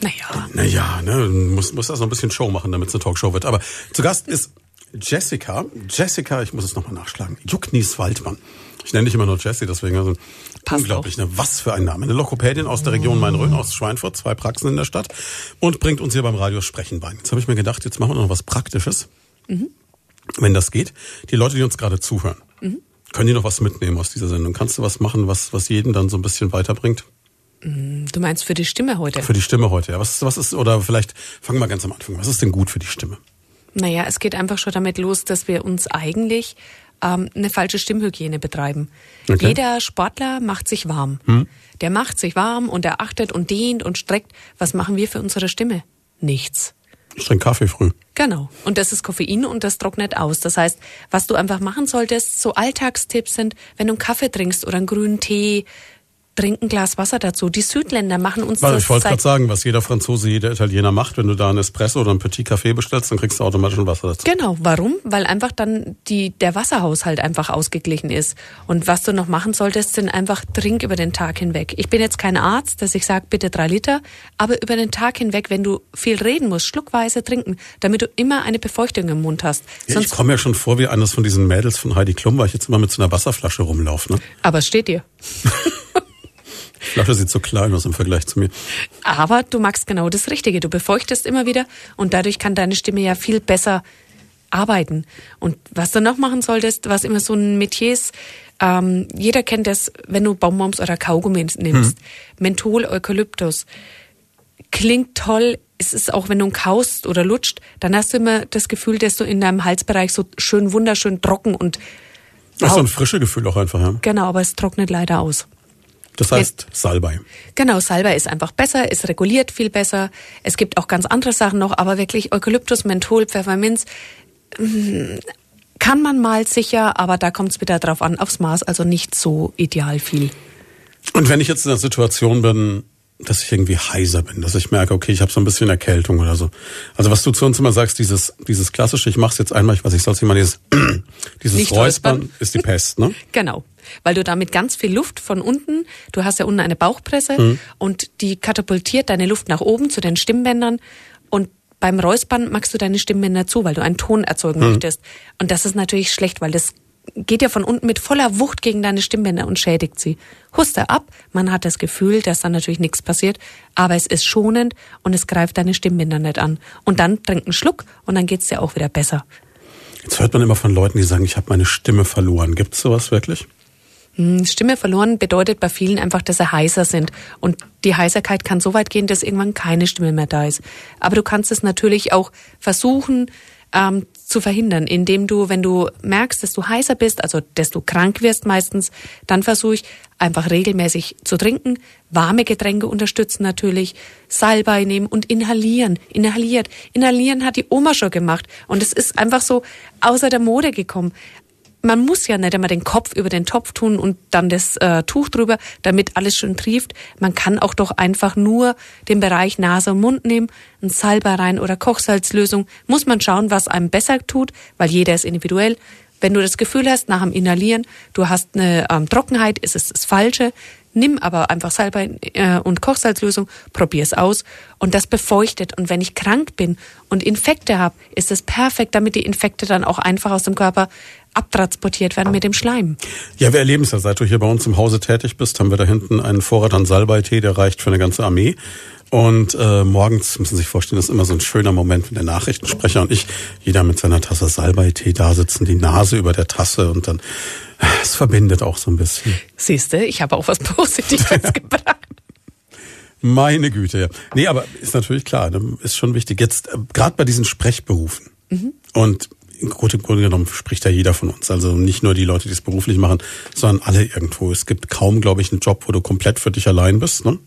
Naja. Naja, ne? Muss, muss das noch ein bisschen Show machen, damit es eine Talkshow wird. Aber zu Gast ist Jessica. Jessica, ich muss es nochmal nachschlagen. Jucknies Waldmann. Ich nenne dich immer nur Jessie, deswegen also Passt unglaublich. Ne? Was für ein Name. Eine Lokopädin aus der Region Main-Rhön, aus Schweinfurt, zwei Praxen in der Stadt und bringt uns hier beim Radio Sprechen bei. Jetzt habe ich mir gedacht, jetzt machen wir noch was Praktisches, mhm. wenn das geht. Die Leute, die uns gerade zuhören, mhm. können die noch was mitnehmen aus dieser Sendung? Kannst du was machen, was, was jeden dann so ein bisschen weiterbringt? Mm, du meinst für die Stimme heute? Für die Stimme heute, ja. Was, was ist, oder vielleicht fangen wir ganz am Anfang. Was ist denn gut für die Stimme? Naja, es geht einfach schon damit los, dass wir uns eigentlich ähm, eine falsche Stimmhygiene betreiben. Okay. Jeder Sportler macht sich warm. Hm. Der macht sich warm und er achtet und dehnt und streckt. Was machen wir für unsere Stimme? Nichts. Ich trinke Kaffee früh. Genau. Und das ist Koffein und das trocknet aus. Das heißt, was du einfach machen solltest, so Alltagstipps sind, wenn du einen Kaffee trinkst oder einen grünen Tee, trink ein Glas Wasser dazu. Die Südländer machen uns Weil, das. Ich wollte gerade sagen, was jeder Franzose, jeder Italiener macht, wenn du da einen Espresso oder einen Petit Kaffee bestellst, dann kriegst du automatisch ein Wasser dazu. Genau. Warum? Weil einfach dann die, der Wasserhaushalt einfach ausgeglichen ist. Und was du noch machen solltest, sind einfach trink über den Tag hinweg. Ich bin jetzt kein Arzt, dass ich sage, bitte drei Liter, aber über den Tag hinweg, wenn du viel reden musst, schluckweise trinken, damit du immer eine Befeuchtung im Mund hast. Ja, ich komme ja schon vor wie eines von diesen Mädels von Heidi Klum, weil ich jetzt immer mit so einer Wasserflasche rumlaufe. Ne? Aber es steht dir. Flasche sieht so klein aus im Vergleich zu mir. Aber du magst genau das Richtige. Du befeuchtest immer wieder und dadurch kann deine Stimme ja viel besser arbeiten. Und was du noch machen solltest, was immer so ein Metier ist, ähm, jeder kennt das, wenn du Bonbons oder Kaugummi nimmst. Hm. Menthol, Eukalyptus. Klingt toll, es ist auch, wenn du kaust oder lutscht, dann hast du immer das Gefühl, dass du in deinem Halsbereich so schön, wunderschön trocken und das ist so ein frisches Gefühl auch einfach, ja. Genau, aber es trocknet leider aus. Das heißt Salbei. Genau, Salbei ist einfach besser, es reguliert viel besser. Es gibt auch ganz andere Sachen noch, aber wirklich Eukalyptus, Menthol, Pfefferminz mm, kann man mal sicher, aber da kommt es wieder drauf an, aufs Maß, also nicht so ideal viel. Und wenn ich jetzt in der Situation bin, dass ich irgendwie heiser bin, dass ich merke, okay, ich habe so ein bisschen Erkältung oder so. Also was du zu uns immer sagst, dieses dieses klassische, ich mache es jetzt einmal, ich weiß, ich soll es immer dieses dieses Nicht Räuspern, Räuspern ist die Pest, ne? genau, weil du damit ganz viel Luft von unten, du hast ja unten eine Bauchpresse mhm. und die katapultiert deine Luft nach oben zu den Stimmbändern und beim Räuspern machst du deine Stimmbänder zu, weil du einen Ton erzeugen mhm. möchtest. Und das ist natürlich schlecht, weil das geht ja von unten mit voller Wucht gegen deine Stimmbänder und schädigt sie. Huste ab, man hat das Gefühl, dass dann natürlich nichts passiert, aber es ist schonend und es greift deine Stimmbänder nicht an. Und dann trink einen Schluck und dann geht's dir auch wieder besser. Jetzt hört man immer von Leuten, die sagen, ich habe meine Stimme verloren. Gibt's sowas wirklich? Hm, Stimme verloren bedeutet bei vielen einfach, dass sie heißer sind. Und die Heiserkeit kann so weit gehen, dass irgendwann keine Stimme mehr da ist. Aber du kannst es natürlich auch versuchen, ähm, zu verhindern, indem du, wenn du merkst, dass du heißer bist, also dass du krank wirst meistens, dann versuche ich einfach regelmäßig zu trinken, warme Getränke unterstützen natürlich, Salbei nehmen und inhalieren. Inhaliert. Inhalieren hat die Oma schon gemacht und es ist einfach so außer der Mode gekommen man muss ja nicht einmal den Kopf über den Topf tun und dann das äh, Tuch drüber, damit alles schön trieft. Man kann auch doch einfach nur den Bereich Nase und Mund nehmen, ein Salbei rein oder Kochsalzlösung. Muss man schauen, was einem besser tut, weil jeder ist individuell. Wenn du das Gefühl hast, nach dem Inhalieren, du hast eine ähm, Trockenheit, ist es das Falsche. Nimm aber einfach Salbei äh, und Kochsalzlösung, probier es aus und das befeuchtet. Und wenn ich krank bin und Infekte habe, ist es perfekt, damit die Infekte dann auch einfach aus dem Körper abtransportiert werden mit dem Schleim. Ja, wir erleben es ja. Seit du hier bei uns im Hause tätig bist, haben wir da hinten einen Vorrat an Salbeitee, der reicht für eine ganze Armee. Und äh, morgens müssen Sie sich vorstellen, das ist immer so ein schöner Moment, wenn der Nachrichtensprecher und ich, jeder mit seiner Tasse Salbeitee da sitzen, die Nase über der Tasse und dann, es verbindet auch so ein bisschen. Siehste, ich habe auch was Positives gebracht. Meine Güte, ja. Nee, aber ist natürlich klar, ne, ist schon wichtig. Jetzt, äh, gerade bei diesen Sprechberufen. Mhm. Und im Grunde genommen spricht ja jeder von uns. Also nicht nur die Leute, die es beruflich machen, sondern alle irgendwo. Es gibt kaum, glaube ich, einen Job, wo du komplett für dich allein bist. Ne?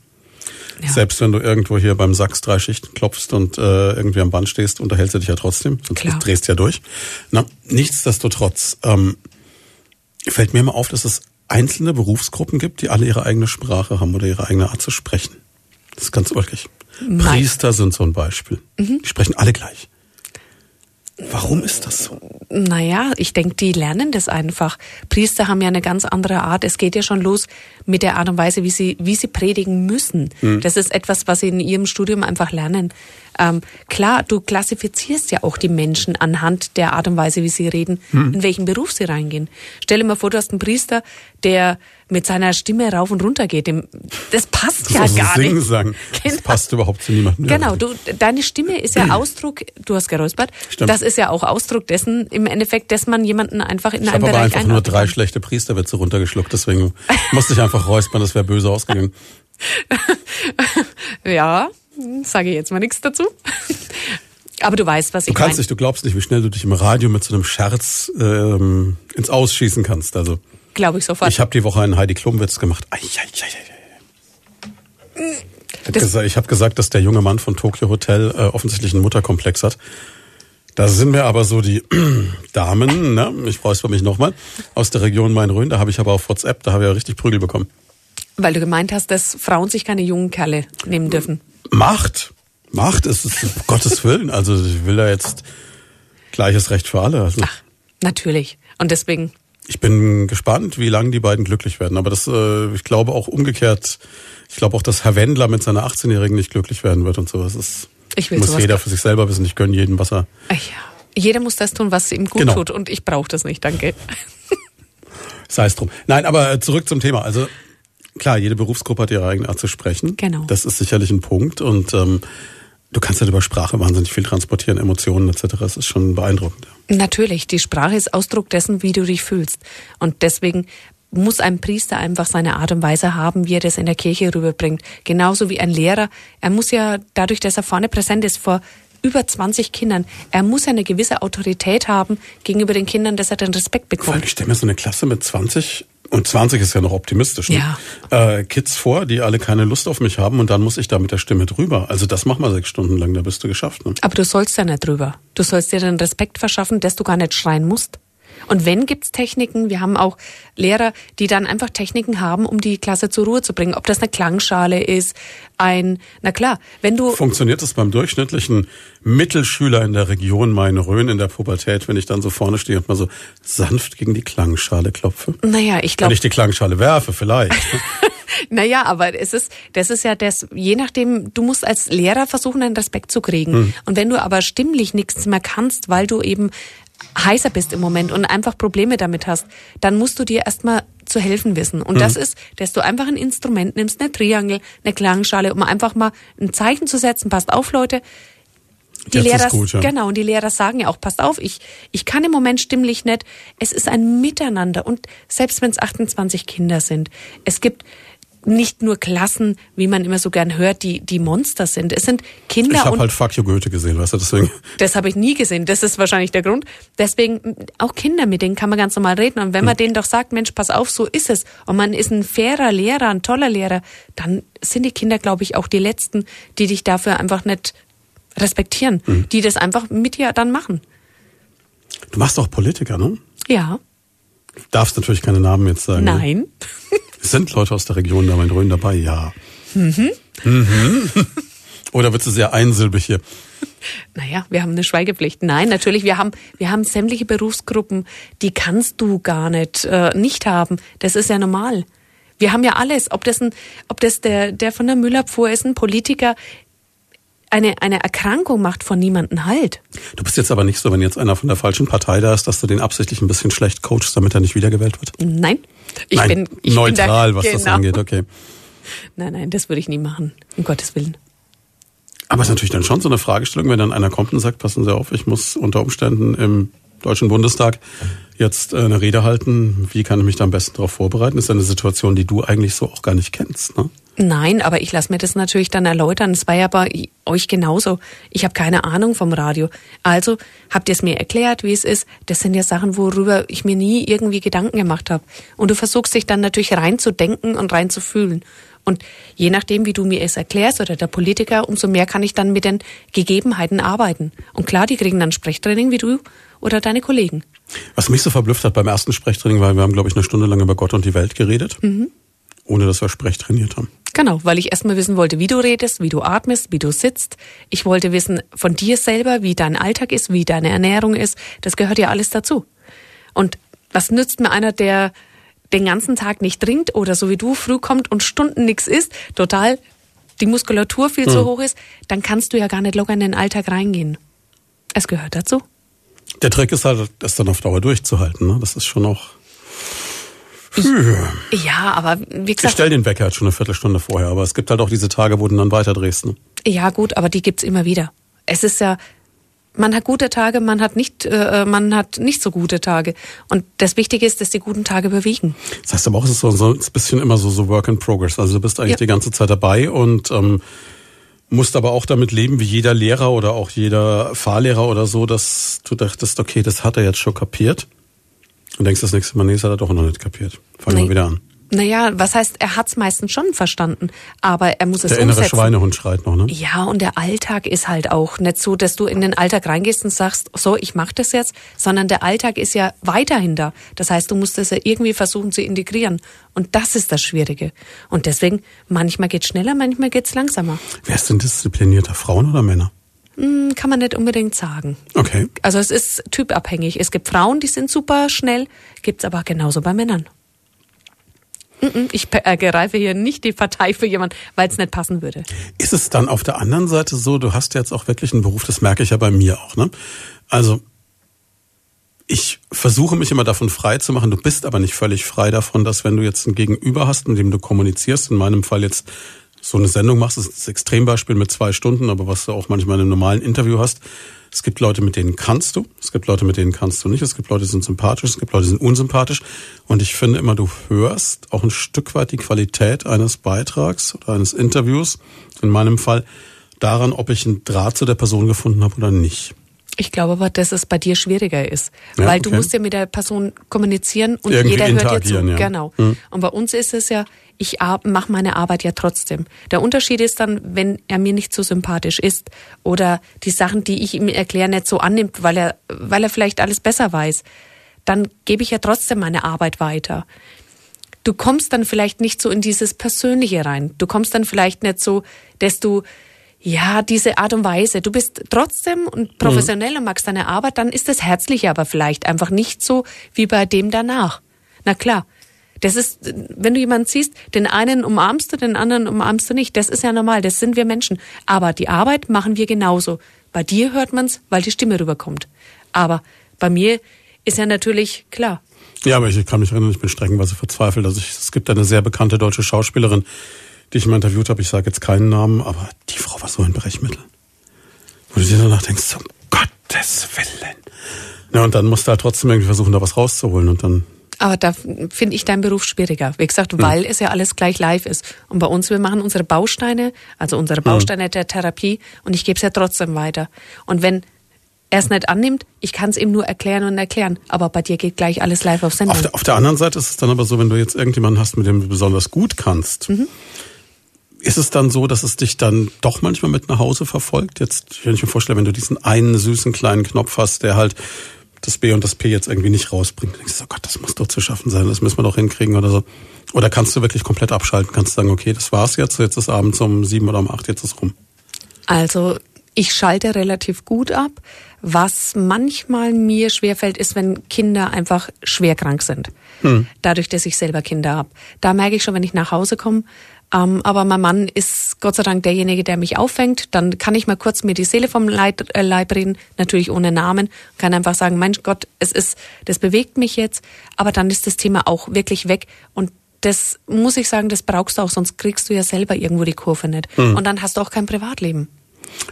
Ja. Selbst wenn du irgendwo hier beim Sachs drei Schichten klopfst und äh, irgendwie am Band stehst, unterhältst du dich ja trotzdem, sonst Klar. drehst du ja durch. Na, nichtsdestotrotz ähm, fällt mir immer auf, dass es einzelne Berufsgruppen gibt, die alle ihre eigene Sprache haben oder ihre eigene Art zu sprechen. Das ist ganz wirklich. Priester sind so ein Beispiel. Mhm. Die sprechen alle gleich. Warum ist das so? Naja, ich denke, die lernen das einfach. Priester haben ja eine ganz andere Art. Es geht ja schon los mit der Art und Weise, wie sie, wie sie predigen müssen. Hm. Das ist etwas, was sie in ihrem Studium einfach lernen. Ähm, klar, du klassifizierst ja auch die Menschen anhand der Art und Weise, wie sie reden, hm. in welchen Beruf sie reingehen. Stell dir mal vor, du hast einen Priester, der mit seiner Stimme rauf und runter geht. Das passt ja das gar singen nicht. Sagen. Genau. Das passt überhaupt zu niemandem. Genau, du, deine Stimme ist ja Ausdruck, du hast geräuspert, Stimmt. das ist ja auch Ausdruck dessen, im Endeffekt, dass man jemanden einfach in ich einem Bereich Ich habe aber einfach nur drei kann. schlechte Priesterwitze runtergeschluckt, deswegen musste ich einfach räuspern, das wäre böse ausgegangen. ja, sage ich jetzt mal nichts dazu. Aber du weißt, was du ich meine. Du kannst nicht, du glaubst nicht, wie schnell du dich im Radio mit so einem Scherz ähm, ins Ausschießen kannst. Also glaube ich sofort. Ich habe die Woche einen Heidi Klum Witz gemacht. Ai, ai, ai, ai. Ich habe gesagt, dass der junge Mann von Tokyo Hotel äh, offensichtlich einen Mutterkomplex hat. Da sind mir aber so die Damen, ne? ich räusper mich nochmal, aus der Region Main-Rhön, da habe ich aber auf WhatsApp, da habe ich ja richtig Prügel bekommen. Weil du gemeint hast, dass Frauen sich keine jungen Kerle nehmen dürfen. Macht. Macht ist es, um Gottes Willen. Also ich will da jetzt gleiches Recht für alle. Also. Ach, natürlich. Und deswegen. Ich bin gespannt, wie lange die beiden glücklich werden. Aber das, äh, ich glaube auch umgekehrt, ich glaube auch, dass Herr Wendler mit seiner 18-Jährigen nicht glücklich werden wird und sowas. Das ich will muss jeder für sich selber wissen. Ich gönne jedem, was er. Ach ja. Jeder muss das tun, was ihm gut genau. tut. Und ich brauche das nicht, danke. Sei es drum. Nein, aber zurück zum Thema. Also klar, jede Berufsgruppe hat ihre eigene Art zu sprechen. Genau. Das ist sicherlich ein Punkt und ähm, du kannst halt über Sprache wahnsinnig viel transportieren, Emotionen etc. Das ist schon beeindruckend. Natürlich, die Sprache ist Ausdruck dessen, wie du dich fühlst. Und deswegen muss ein Priester einfach seine Art und Weise haben, wie er das in der Kirche rüberbringt. Genauso wie ein Lehrer. Er muss ja dadurch, dass er vorne präsent ist vor über 20 Kindern, er muss ja eine gewisse Autorität haben gegenüber den Kindern, dass er den Respekt Vor allem, bekommt. ich stelle mir so eine Klasse mit 20 und 20 ist ja noch optimistisch. Ne? Ja. Äh, Kids vor, die alle keine Lust auf mich haben und dann muss ich da mit der Stimme drüber. Also das mach mal sechs Stunden lang, da bist du geschafft. Ne? Aber du sollst ja nicht drüber. Du sollst dir den Respekt verschaffen, dass du gar nicht schreien musst. Und wenn gibt's Techniken, wir haben auch Lehrer, die dann einfach Techniken haben, um die Klasse zur Ruhe zu bringen. Ob das eine Klangschale ist, ein, na klar, wenn du, Funktioniert das beim durchschnittlichen Mittelschüler in der Region Main-Rhön in der Pubertät, wenn ich dann so vorne stehe und mal so sanft gegen die Klangschale klopfe? naja, ich Wenn glaube, ich die Klangschale werfe, vielleicht. Naja, aber es ist, das ist ja das, je nachdem, du musst als Lehrer versuchen, einen Respekt zu kriegen. Und wenn du aber stimmlich nichts mehr kannst, weil du eben heißer bist im Moment und einfach Probleme damit hast, dann musst du dir erstmal zu helfen wissen. Und das ist, dass du einfach ein Instrument nimmst, eine Triangel, eine Klangschale, um einfach mal ein Zeichen zu setzen, passt auf, Leute. Die Jetzt Lehrer, gut, ja. genau, und die Lehrer sagen ja auch, passt auf, ich, ich kann im Moment stimmlich nicht. Es ist ein Miteinander. Und selbst wenn es 28 Kinder sind, es gibt nicht nur Klassen, wie man immer so gern hört, die, die Monster sind. Es sind Kinder Ich habe halt Fuck You Goethe gesehen, weißt du, deswegen. das habe ich nie gesehen. Das ist wahrscheinlich der Grund. Deswegen m, auch Kinder, mit denen kann man ganz normal reden. Und wenn man denen doch sagt, Mensch, pass auf, so ist es. Und man ist ein fairer Lehrer, ein toller Lehrer, dann sind die Kinder, glaube ich, auch die Letzten, die dich dafür einfach nicht respektieren, die das einfach mit dir dann machen. Du machst auch Politiker, ne? Ja, darfst natürlich keine Namen jetzt sagen. ne? nein. Es sind Leute aus der Region da Main-Rhön dabei, ja. Mhm. Oder wird es sehr einsilbig hier? Naja, wir haben eine Schweigepflicht. Nein, natürlich, wir haben, wir haben sämtliche Berufsgruppen, die kannst du gar nicht, äh, nicht haben. Das ist ja normal. Wir haben ja alles, ob das ein, ob das der, der von der Müllabfuhr ist, ein Politiker, eine, eine Erkrankung macht von niemandem halt. Du bist jetzt aber nicht so, wenn jetzt einer von der falschen Partei da ist, dass du den absichtlich ein bisschen schlecht coachst, damit er nicht wiedergewählt wird. Nein. Ich Nein, bin ich neutral, bin da, was das genau. angeht, okay. Nein, nein, das würde ich nie machen. Um Gottes Willen. Aber es ist natürlich dann schon so eine Fragestellung, wenn dann einer kommt und sagt, passen Sie auf, ich muss unter Umständen im Deutschen Bundestag jetzt äh, eine Rede halten. Wie kann ich mich da am besten darauf vorbereiten? Das ist eine Situation, die du eigentlich so auch gar nicht kennst. Ne? Nein, aber ich lasse mir das natürlich dann erläutern. Es war ja bei euch genauso. Ich habe keine Ahnung vom Radio. Also habt ihr es mir erklärt, wie es ist. Das sind ja Sachen, worüber ich mir nie irgendwie Gedanken gemacht habe. Und du versuchst dich dann natürlich reinzudenken und reinzufühlen. Und je nachdem, wie du mir es erklärst oder der Politiker, umso mehr kann ich dann mit den Gegebenheiten arbeiten. Und klar, die kriegen dann Sprechtraining wie du oder deine Kollegen. Was mich so verblüfft hat beim ersten Sprechtraining, war, wir haben, glaube ich, eine Stunde lang über Gott und die Welt geredet, ohne dass wir Sprech trainiert haben. Genau, weil ich erstmal wissen wollte, wie du redest, wie du atmest, wie du sitzt. Ich wollte wissen von dir selber, wie dein Alltag ist, wie deine Ernährung ist. Das gehört ja alles dazu. Und was nützt mir einer, der den ganzen Tag nicht trinkt oder so wie du früh kommt und Stunden nichts isst, total die Muskulatur viel zu hoch ist, dann kannst du ja gar nicht locker in den Alltag reingehen. Es gehört dazu. Der Trick ist halt, das dann auf Dauer durchzuhalten. Ne? Das ist schon auch... Ja, aber wie Ich gesagt, stell den Wecker halt schon eine Viertelstunde vorher, aber es gibt halt auch diese Tage, wo du dann weiterdrehst. Ne? Ja, gut, aber die gibt's immer wieder. Es ist ja, man hat gute Tage, man hat nicht, äh, man hat nicht so gute Tage. Und das Wichtige ist, dass die guten Tage bewegen. Das heißt aber auch, es ist so, so ein bisschen immer so, so Work in Progress. Also du bist eigentlich Ja. die ganze Zeit dabei und ähm, musst aber auch damit leben, wie jeder Lehrer oder auch jeder Fahrlehrer oder so, dass du dachtest, okay, das hat er jetzt schon kapiert. Und denkst das nächste Mal, nee, das hat er doch noch nicht kapiert. Fangen wir wieder an. Naja, was heißt, er hat's meistens schon verstanden, aber er muss es Der innere umsetzen. Schweinehund schreit noch, ne? Ja, und der Alltag ist halt auch nicht so, dass du in den Alltag reingehst und sagst, so, ich mache das jetzt, sondern der Alltag ist ja weiterhin da. Das heißt, du musst es ja irgendwie versuchen zu integrieren. Und das ist das Schwierige. Und deswegen, manchmal geht's schneller, manchmal geht's langsamer. Wer ist denn disziplinierter, Frauen oder Männer? Hm, kann man nicht unbedingt sagen. Okay. Also es ist typabhängig. Es gibt Frauen, die sind super schnell, gibt's aber genauso bei Männern. Mm-mm, Ich pe- äh, greife hier nicht die Partei für jemanden, weil es nicht passen würde. Ist es dann auf der anderen Seite so, du hast jetzt auch wirklich einen Beruf, das merke ich ja bei mir auch, ne? Also, ich versuche mich immer davon frei zu machen. Du bist aber nicht völlig frei davon, dass wenn du jetzt ein Gegenüber hast, in dem du kommunizierst, in meinem Fall jetzt so eine Sendung machst, das ist das Extrembeispiel mit zwei Stunden, aber was du auch manchmal in einem normalen Interview hast. Es gibt Leute, mit denen kannst du, es gibt Leute, mit denen kannst du nicht, es gibt Leute, die sind sympathisch, es gibt Leute, die sind unsympathisch. Und ich finde immer, du hörst auch ein Stück weit die Qualität eines Beitrags oder eines Interviews, in meinem Fall, daran, ob ich einen Draht zu der Person gefunden habe oder nicht. Ich glaube aber, dass es bei dir schwieriger ist, Ja, weil du okay. musst ja mit der Person kommunizieren und Irgendwie jeder hört dir zu. ja. Genau. Und bei uns ist es ja, ich mache meine Arbeit ja trotzdem. Der Unterschied ist dann, wenn er mir nicht so sympathisch ist oder die Sachen, die ich ihm erkläre, nicht so annimmt, weil er, weil er vielleicht alles besser weiß, dann gebe ich ja trotzdem meine Arbeit weiter. Du kommst dann vielleicht nicht so in dieses Persönliche rein. Du kommst dann vielleicht nicht so, dass du ja, diese Art und Weise. Du bist trotzdem und professionell und magst deine Arbeit, dann ist das herzlich aber vielleicht einfach nicht so wie bei dem danach. Na klar. Das ist, wenn du jemanden siehst, den einen umarmst du, den anderen umarmst du nicht. Das ist ja normal, das sind wir Menschen. Aber die Arbeit machen wir genauso. Bei dir hört man's, weil die Stimme rüberkommt. Aber bei mir ist ja natürlich klar. Ja, aber ich kann mich erinnern, ich bin streckenweise verzweifelt. Also ich, es gibt eine sehr bekannte deutsche Schauspielerin, die ich mal interviewt habe. Ich sage jetzt keinen Namen, aber die Frau war so ein Brechmittel. Wo du dir danach denkst, um Gottes Willen. Ja, und dann musst du halt trotzdem irgendwie versuchen, da was rauszuholen. Und dann, Aber da finde ich deinen Beruf schwieriger. Wie gesagt, weil es ja alles gleich live ist. Und bei uns, wir machen unsere Bausteine, also unsere Bausteine der Therapie und ich gebe es ja trotzdem weiter. Und wenn er es nicht annimmt, ich kann es ihm nur erklären und erklären. Aber bei dir geht gleich alles live auf Sendung. auf, der, auf der anderen Seite ist es dann aber so, wenn du jetzt irgendjemanden hast, mit dem du besonders gut kannst, ist es dann so, dass es dich dann doch manchmal mit nach Hause verfolgt? Jetzt, wenn ich mir vorstelle, wenn du diesen einen süßen kleinen Knopf hast, der halt das B und das P jetzt irgendwie nicht rausbringt, dann denkst du, oh Gott, das muss doch zu schaffen sein, das müssen wir doch hinkriegen oder so. Oder kannst du wirklich komplett abschalten, kannst sagen, okay, das war's jetzt, jetzt ist abends um sieben oder um acht, jetzt ist rum. Also ich schalte relativ gut ab. Was manchmal mir schwerfällt, ist, wenn Kinder einfach schwer krank sind. Dadurch, dass ich selber Kinder habe. Da merke ich schon, wenn ich nach Hause komme. Ähm, aber mein Mann ist Gott sei Dank derjenige, der mich auffängt. Dann kann ich mal kurz mir die Seele vom Leib, äh, Leib reden, natürlich ohne Namen. Kann einfach sagen, mein Gott, es ist, das bewegt mich jetzt. Aber dann ist das Thema auch wirklich weg. Und das muss ich sagen, das brauchst du auch, sonst kriegst du ja selber irgendwo die Kurve nicht. Und dann hast du auch kein Privatleben.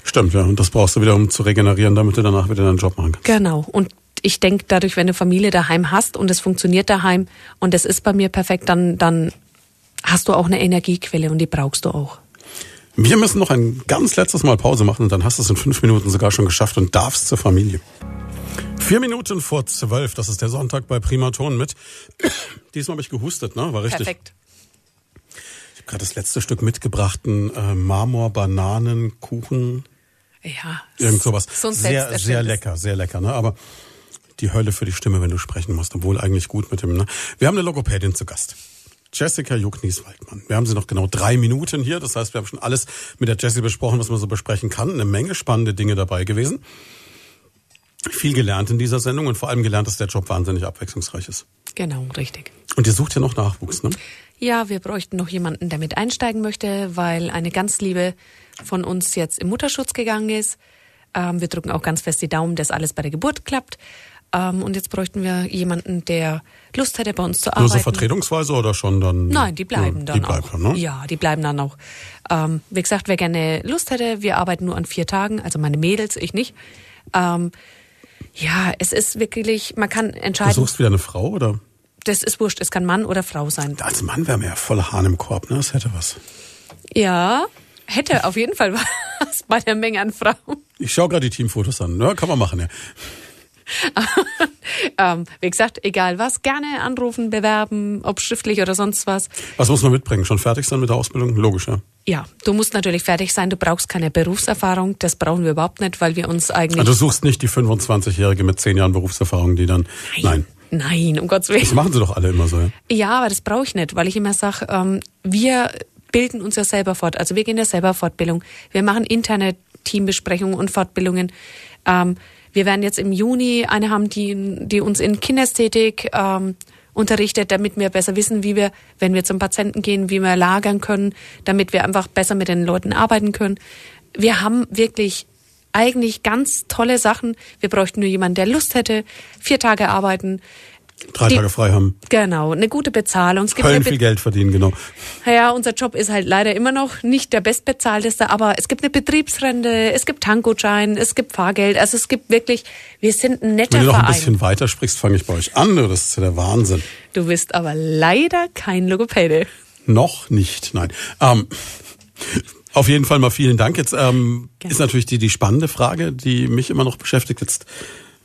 Stimmt, ja. Und das brauchst du wieder, um zu regenerieren, damit du danach wieder deinen Job machen kannst. Genau. Und ich denke, dadurch, wenn du Familie daheim hast und es funktioniert daheim und es ist bei mir perfekt, dann, dann hast du auch eine Energiequelle und die brauchst du auch. Wir müssen noch ein ganz letztes Mal Pause machen und dann hast du es in fünf Minuten sogar schon geschafft und darfst zur Familie. Vier Minuten vor zwölf, das ist der Sonntag bei Primaton mit. Diesmal habe ich gehustet, ne? War richtig. Perfekt. Ich habe gerade das letzte Stück mitgebrachten äh, Marmor-Bananen-Kuchen. Ja. Irgend sowas. So ein sehr, sehr lecker, sehr lecker, ne? Aber die Hölle für die Stimme, wenn du sprechen musst, obwohl eigentlich gut mit dem, ne? Wir haben eine Logopädin zu Gast. Jessica Jucknies-Waldmann. Wir haben sie noch genau drei Minuten hier. Das heißt, wir haben schon alles mit der Jessie besprochen, was man so besprechen kann. Eine Menge spannende Dinge dabei gewesen. Viel gelernt in dieser Sendung und vor allem gelernt, dass der Job wahnsinnig abwechslungsreich ist. Genau, richtig. Und ihr sucht ja noch Nachwuchs, ne? Ja, wir bräuchten noch jemanden, der mit einsteigen möchte, weil eine ganz liebe von uns jetzt im Mutterschutz gegangen ist. Ähm, wir drücken auch ganz fest die Daumen, dass alles bei der Geburt klappt. Ähm, und jetzt bräuchten wir jemanden, der Lust hätte, bei uns zu Nur arbeiten. so vertretungsweise oder schon dann? Nein, die bleiben ja, dann die bleiben auch. Dann, ne? Ja, die bleiben dann auch. Ähm, wie gesagt, wer gerne Lust hätte, wir arbeiten nur an vier Tagen, also meine Mädels, ich nicht. Ähm, ja, es ist wirklich, man kann Du entscheiden, suchst wieder eine Frau oder? das ist wurscht, es kann Mann oder Frau sein. Als Mann wäre mir ja voll Hahn im Korb, ne? Das hätte was. Ja, hätte auf jeden Fall was bei der Menge an Frauen. Ich schaue gerade die Teamfotos an. Ja, kann man machen, ja. ähm, wie gesagt, egal was, gerne anrufen, bewerben, ob schriftlich oder sonst was. Was muss man mitbringen? Schon fertig sein mit der Ausbildung? Logisch, ja. Ja, du musst natürlich fertig sein, du brauchst keine Berufserfahrung, das brauchen wir überhaupt nicht, weil wir uns eigentlich... Also du suchst nicht die 25-Jährige mit 10 Jahren Berufserfahrung, die dann. Nein. Nein, um Gottes Willen. Das machen sie doch alle immer so, ja. Ja, aber das brauche ich nicht, weil ich immer sage, ähm, wir bilden uns ja selber fort. Also wir gehen ja selber Fortbildung. Wir machen interne Teambesprechungen und Fortbildungen. Ähm, wir werden jetzt im Juni eine haben, die, die uns in Kinästhetik ähm, unterrichtet, damit wir besser wissen, wie wir, wenn wir zum Patienten gehen, wie wir lagern können, damit wir einfach besser mit den Leuten arbeiten können. Wir haben wirklich eigentlich ganz tolle Sachen. Wir bräuchten nur jemanden, der Lust hätte, vier Tage arbeiten. Drei Die- Tage frei haben. Genau, eine gute Bezahlung. Es gibt Köln viel Geld verdienen, genau. ja, unser Job ist halt leider immer noch nicht der bestbezahlteste, aber es gibt eine Betriebsrente, es gibt Tankgutschein, es gibt Fahrgeld. Also es gibt wirklich, wir sind ein netter Wenn du noch ein Verein. bisschen weiter sprichst, fange ich bei euch an. Das ist ja der Wahnsinn. Du bist aber leider kein Logopäde. Noch nicht, nein. Ähm, auf jeden Fall mal vielen Dank. Jetzt ähm, ist natürlich die, die spannende Frage, die mich immer noch beschäftigt. Jetzt,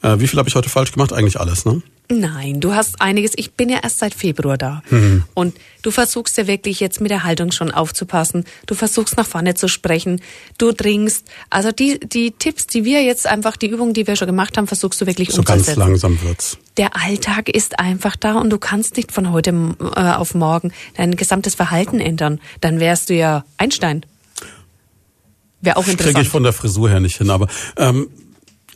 äh, wie viel habe ich heute falsch gemacht? Eigentlich alles, ne? Nein, du hast einiges. Ich bin ja erst seit Februar da. Mhm. Und du versuchst ja wirklich jetzt mit der Haltung schon aufzupassen. Du versuchst nach vorne zu sprechen. Du trinkst. Also die, die Tipps, die wir jetzt einfach, die Übungen, die wir schon gemacht haben, versuchst du wirklich So ganz umzusetzen. langsam wird's. Der Alltag ist einfach da und du kannst nicht von heute äh, auf morgen dein gesamtes Verhalten ändern. Dann wärst du ja Einstein. Wäre auch Kriege interessant. ich von der Frisur her nicht hin. Aber ähm,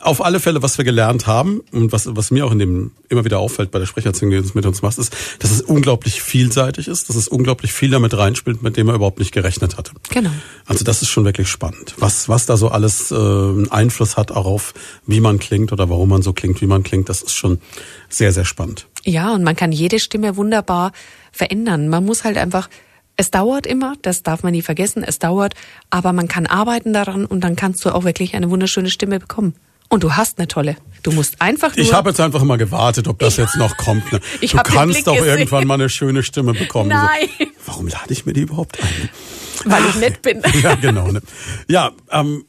auf alle Fälle, was wir gelernt haben und was, was mir auch in dem immer wieder auffällt bei der Sprecherziehung, die du mit uns machst, ist, dass es unglaublich vielseitig ist, dass es unglaublich viel damit reinspielt, mit dem er überhaupt nicht gerechnet hatte. Genau. Also das ist schon wirklich spannend, was, was da so alles äh, einen Einfluss hat auch auf, wie man klingt oder warum man so klingt, wie man klingt. Das ist schon sehr, sehr spannend. Ja, und man kann jede Stimme wunderbar verändern. Man muss halt einfach, es dauert immer, das darf man nie vergessen, es dauert, aber man kann arbeiten daran und dann kannst du auch wirklich eine wunderschöne Stimme bekommen. Und du hast eine tolle. Du musst einfach nur. Ich habe jetzt einfach mal gewartet, ob das jetzt noch kommt. Ne? Du kannst doch irgendwann mal eine schöne Stimme bekommen. Nein. So, warum lade ich mir die überhaupt ein? weil ich nett bin. Ja, genau. Ne? Ja, ähm,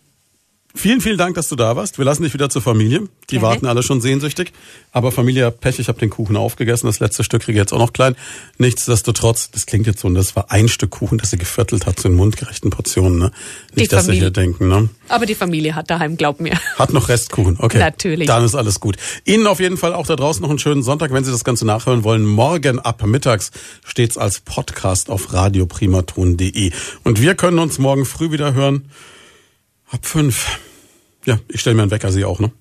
vielen, vielen Dank, dass du da warst. Wir lassen dich wieder zur Familie. Die Gerne. warten alle schon sehnsüchtig. Aber Familie hat Pech, ich habe den Kuchen aufgegessen. Das letzte Stück kriege ich jetzt auch noch klein. Nichtsdestotrotz, das klingt jetzt so, und das war ein Stück Kuchen, das sie geviertelt hat, so in mundgerechten Portionen. Ne? Nicht, dass sie hier denken, ne? Aber die Familie hat daheim, glaub mir. Hat noch Restkuchen, okay. Natürlich. Dann ist alles gut. Ihnen auf jeden Fall auch da draußen noch einen schönen Sonntag, wenn Sie das Ganze nachhören wollen. Morgen ab mittags steht's als Podcast auf radioprimaton.de. Und wir können uns morgen früh wieder hören. Ab fünf. Ja, ich stelle mir einen Wecker, Sie auch, ne?